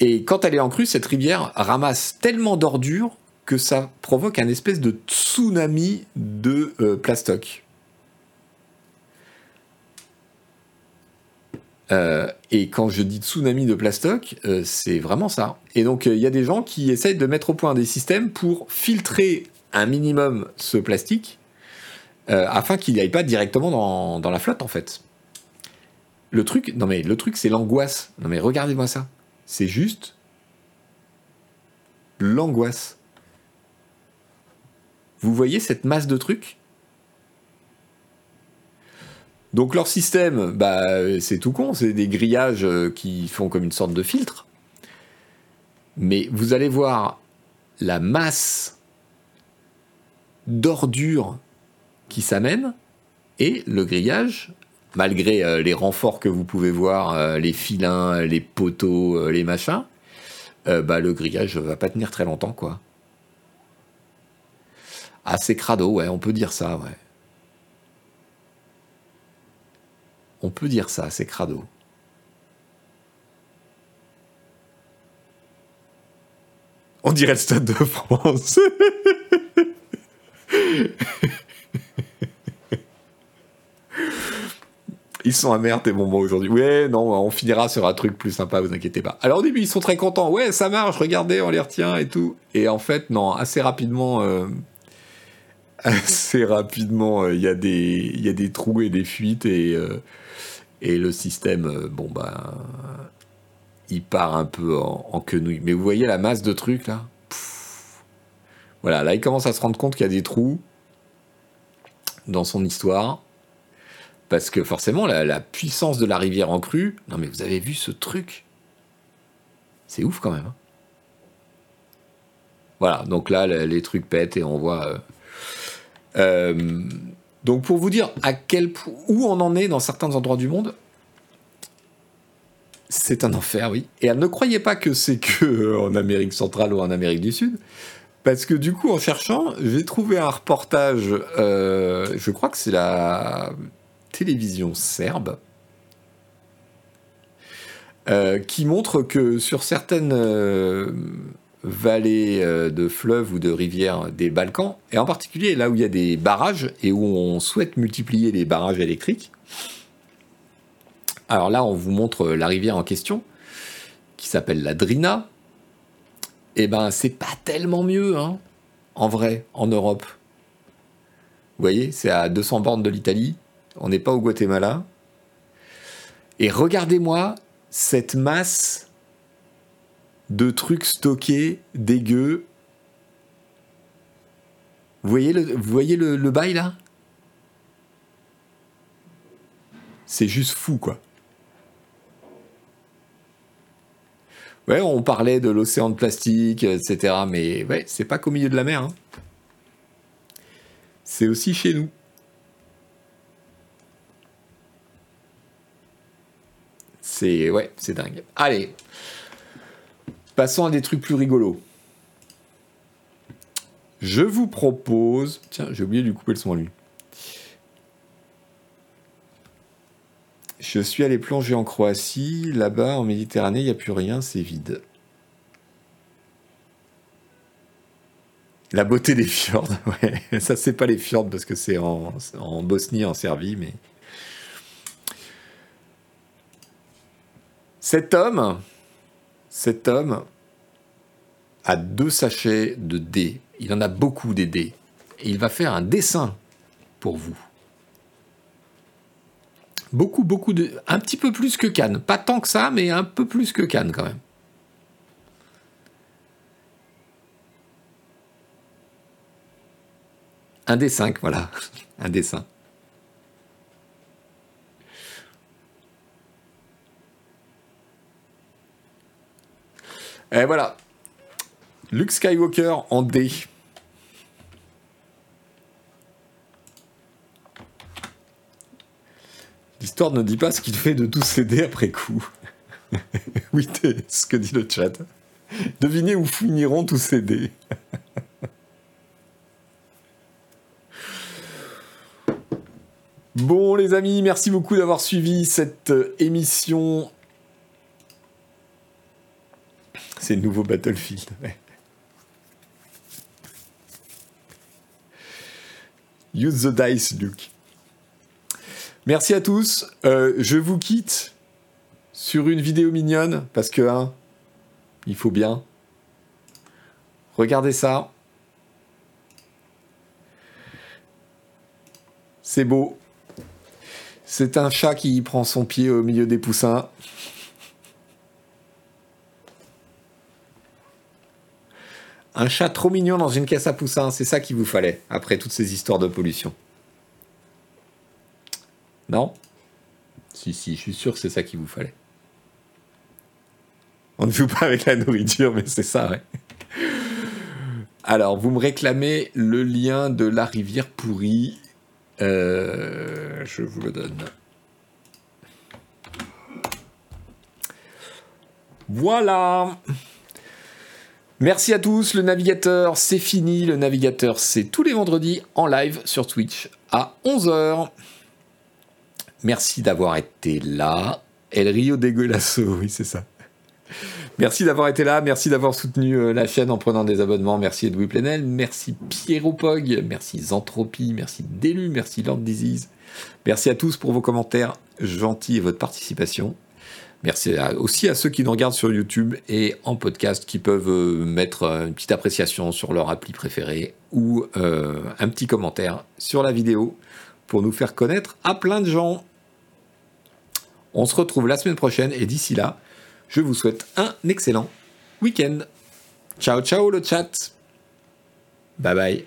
Et quand elle est en crue, cette rivière ramasse tellement d'ordures que ça provoque un espèce de tsunami de plastoc. et quand je dis tsunami de plastoc, c'est vraiment ça. Et donc il y a des gens qui essayent de mettre au point des systèmes pour filtrer un minimum ce plastique euh, afin qu'il aille pas directement dans, la flotte en fait. Le truc, non mais le truc c'est l'angoisse. Non mais regardez-moi ça. C'est juste l'angoisse. Vous voyez cette masse de trucs? Donc leur système, bah, c'est tout con, c'est des grillages euh, qui font comme une sorte de filtre. Mais vous allez voir la masse d'ordures qui s'amène et le grillage, malgré euh, les renforts que vous pouvez voir, euh, les filins, les poteaux, euh, les machins, bah, le grillage va pas tenir très longtemps, quoi. C'est crado, ouais, on peut dire ça, ouais. On peut dire ça, c'est crado. On dirait le Stade de France. Ils sont amers tes bonbons aujourd'hui. Ouais, non, on finira sur un truc plus sympa, vous inquiétez pas. Alors au début, ils sont très contents. Ouais, ça marche, regardez, on les retient et tout. Et en fait, non, assez rapidement, euh, assez rapidement, euh, il y, a des, trous et des fuites et, euh, et le système, bon, bah, il part un peu en, quenouille. Mais vous voyez la masse de trucs là? Voilà, là, il commence à se rendre compte qu'il y a des trous dans son histoire. Parce que forcément, la, puissance de la rivière en crue, non mais vous avez vu ce truc? C'est ouf quand même. Hein. voilà, donc là, les trucs pètent et on voit... Euh, euh, donc pour vous dire à quel où on en est dans certains endroits du monde, c'est un enfer, oui. Et ne croyez pas que c'est que euh, en Amérique centrale ou en Amérique du Sud, parce que du coup, en cherchant, j'ai trouvé un reportage, je crois que c'est la télévision serbe euh, qui montre que sur certaines euh, vallées euh, de fleuves ou de rivières des Balkans, et en particulier là où il y a des barrages et où on souhaite multiplier les barrages électriques. Alors là, on vous montre la rivière en question, qui s'appelle la Drina. Et eh ben, c'est pas tellement mieux, hein, en vrai, en Europe. Vous voyez, c'est à 200 bornes de l'Italie. On n'est pas au Guatemala. Et regardez-moi cette masse de trucs stockés, dégueux. Vous voyez le, voyez le, le bail là? C'est juste fou quoi. Ouais, on parlait de l'océan de plastique, etc. Mais ouais, c'est pas qu'au milieu de la mer. Hein. C'est aussi chez nous. C'est ouais, c'est dingue. Allez, passons à des trucs plus rigolos. Je vous propose. Tiens, j'ai oublié de lui couper le son à lui. Je suis allé plonger en Croatie. Là-bas, en Méditerranée, il n'y a plus rien, c'est vide. La beauté des fjords, ouais. Ça, c'est pas les fjords parce que c'est en, en, Bosnie, en Serbie, mais. Cet homme, cet homme a deux sachets de dés. Il en a beaucoup des dés. Il va faire un dessin pour vous. Beaucoup, beaucoup de. Un petit peu plus que Cannes. Pas tant que ça, mais un peu plus que Cannes quand même. Un des cinq, voilà. Un dessin. Et voilà. Luke Skywalker en D. L'histoire ne dit pas ce qu'il fait de tous ces dés après coup. oui, c'est ce que dit le chat. Devinez où finiront tous ces dés. Bon les amis, merci beaucoup d'avoir suivi cette euh, émission. C'est le nouveau Battlefield. Use the dice, Luke. Merci à tous. Euh, je vous quitte sur une vidéo mignonne parce que hein, il faut bien. Regardez ça. C'est beau. C'est un chat qui prend son pied au milieu des poussins. Un chat trop mignon dans une caisse à poussins, c'est ça qu'il vous fallait après toutes ces histoires de pollution. Non? Si, si, je suis sûr que c'est ça qu'il vous fallait. On ne joue pas avec la nourriture, mais c'est ça, ouais. Alors, vous me réclamez le lien de la rivière pourrie. Euh, je vous le donne. Voilà. Merci à tous. Le navigateur, c'est fini. Le navigateur, c'est tous les vendredis en live sur Twitch à 11h. Merci d'avoir été là. El Rio dégueulasso, oui, c'est ça. Merci d'avoir été là, merci d'avoir soutenu euh, la chaîne en prenant des abonnements, merci Edoui Plenel, merci Pierrot Pog, merci Zantropie, merci Delu, merci Land Disease. Merci à tous pour vos commentaires gentils et votre participation. Merci aussi à ceux qui nous regardent sur YouTube et en podcast qui peuvent euh, mettre euh, une petite appréciation sur leur appli préférée ou un petit commentaire sur la vidéo pour nous faire connaître à plein de gens. On se retrouve la semaine prochaine et d'ici là, je vous souhaite un excellent week-end. Ciao ciao le chat. Bye bye.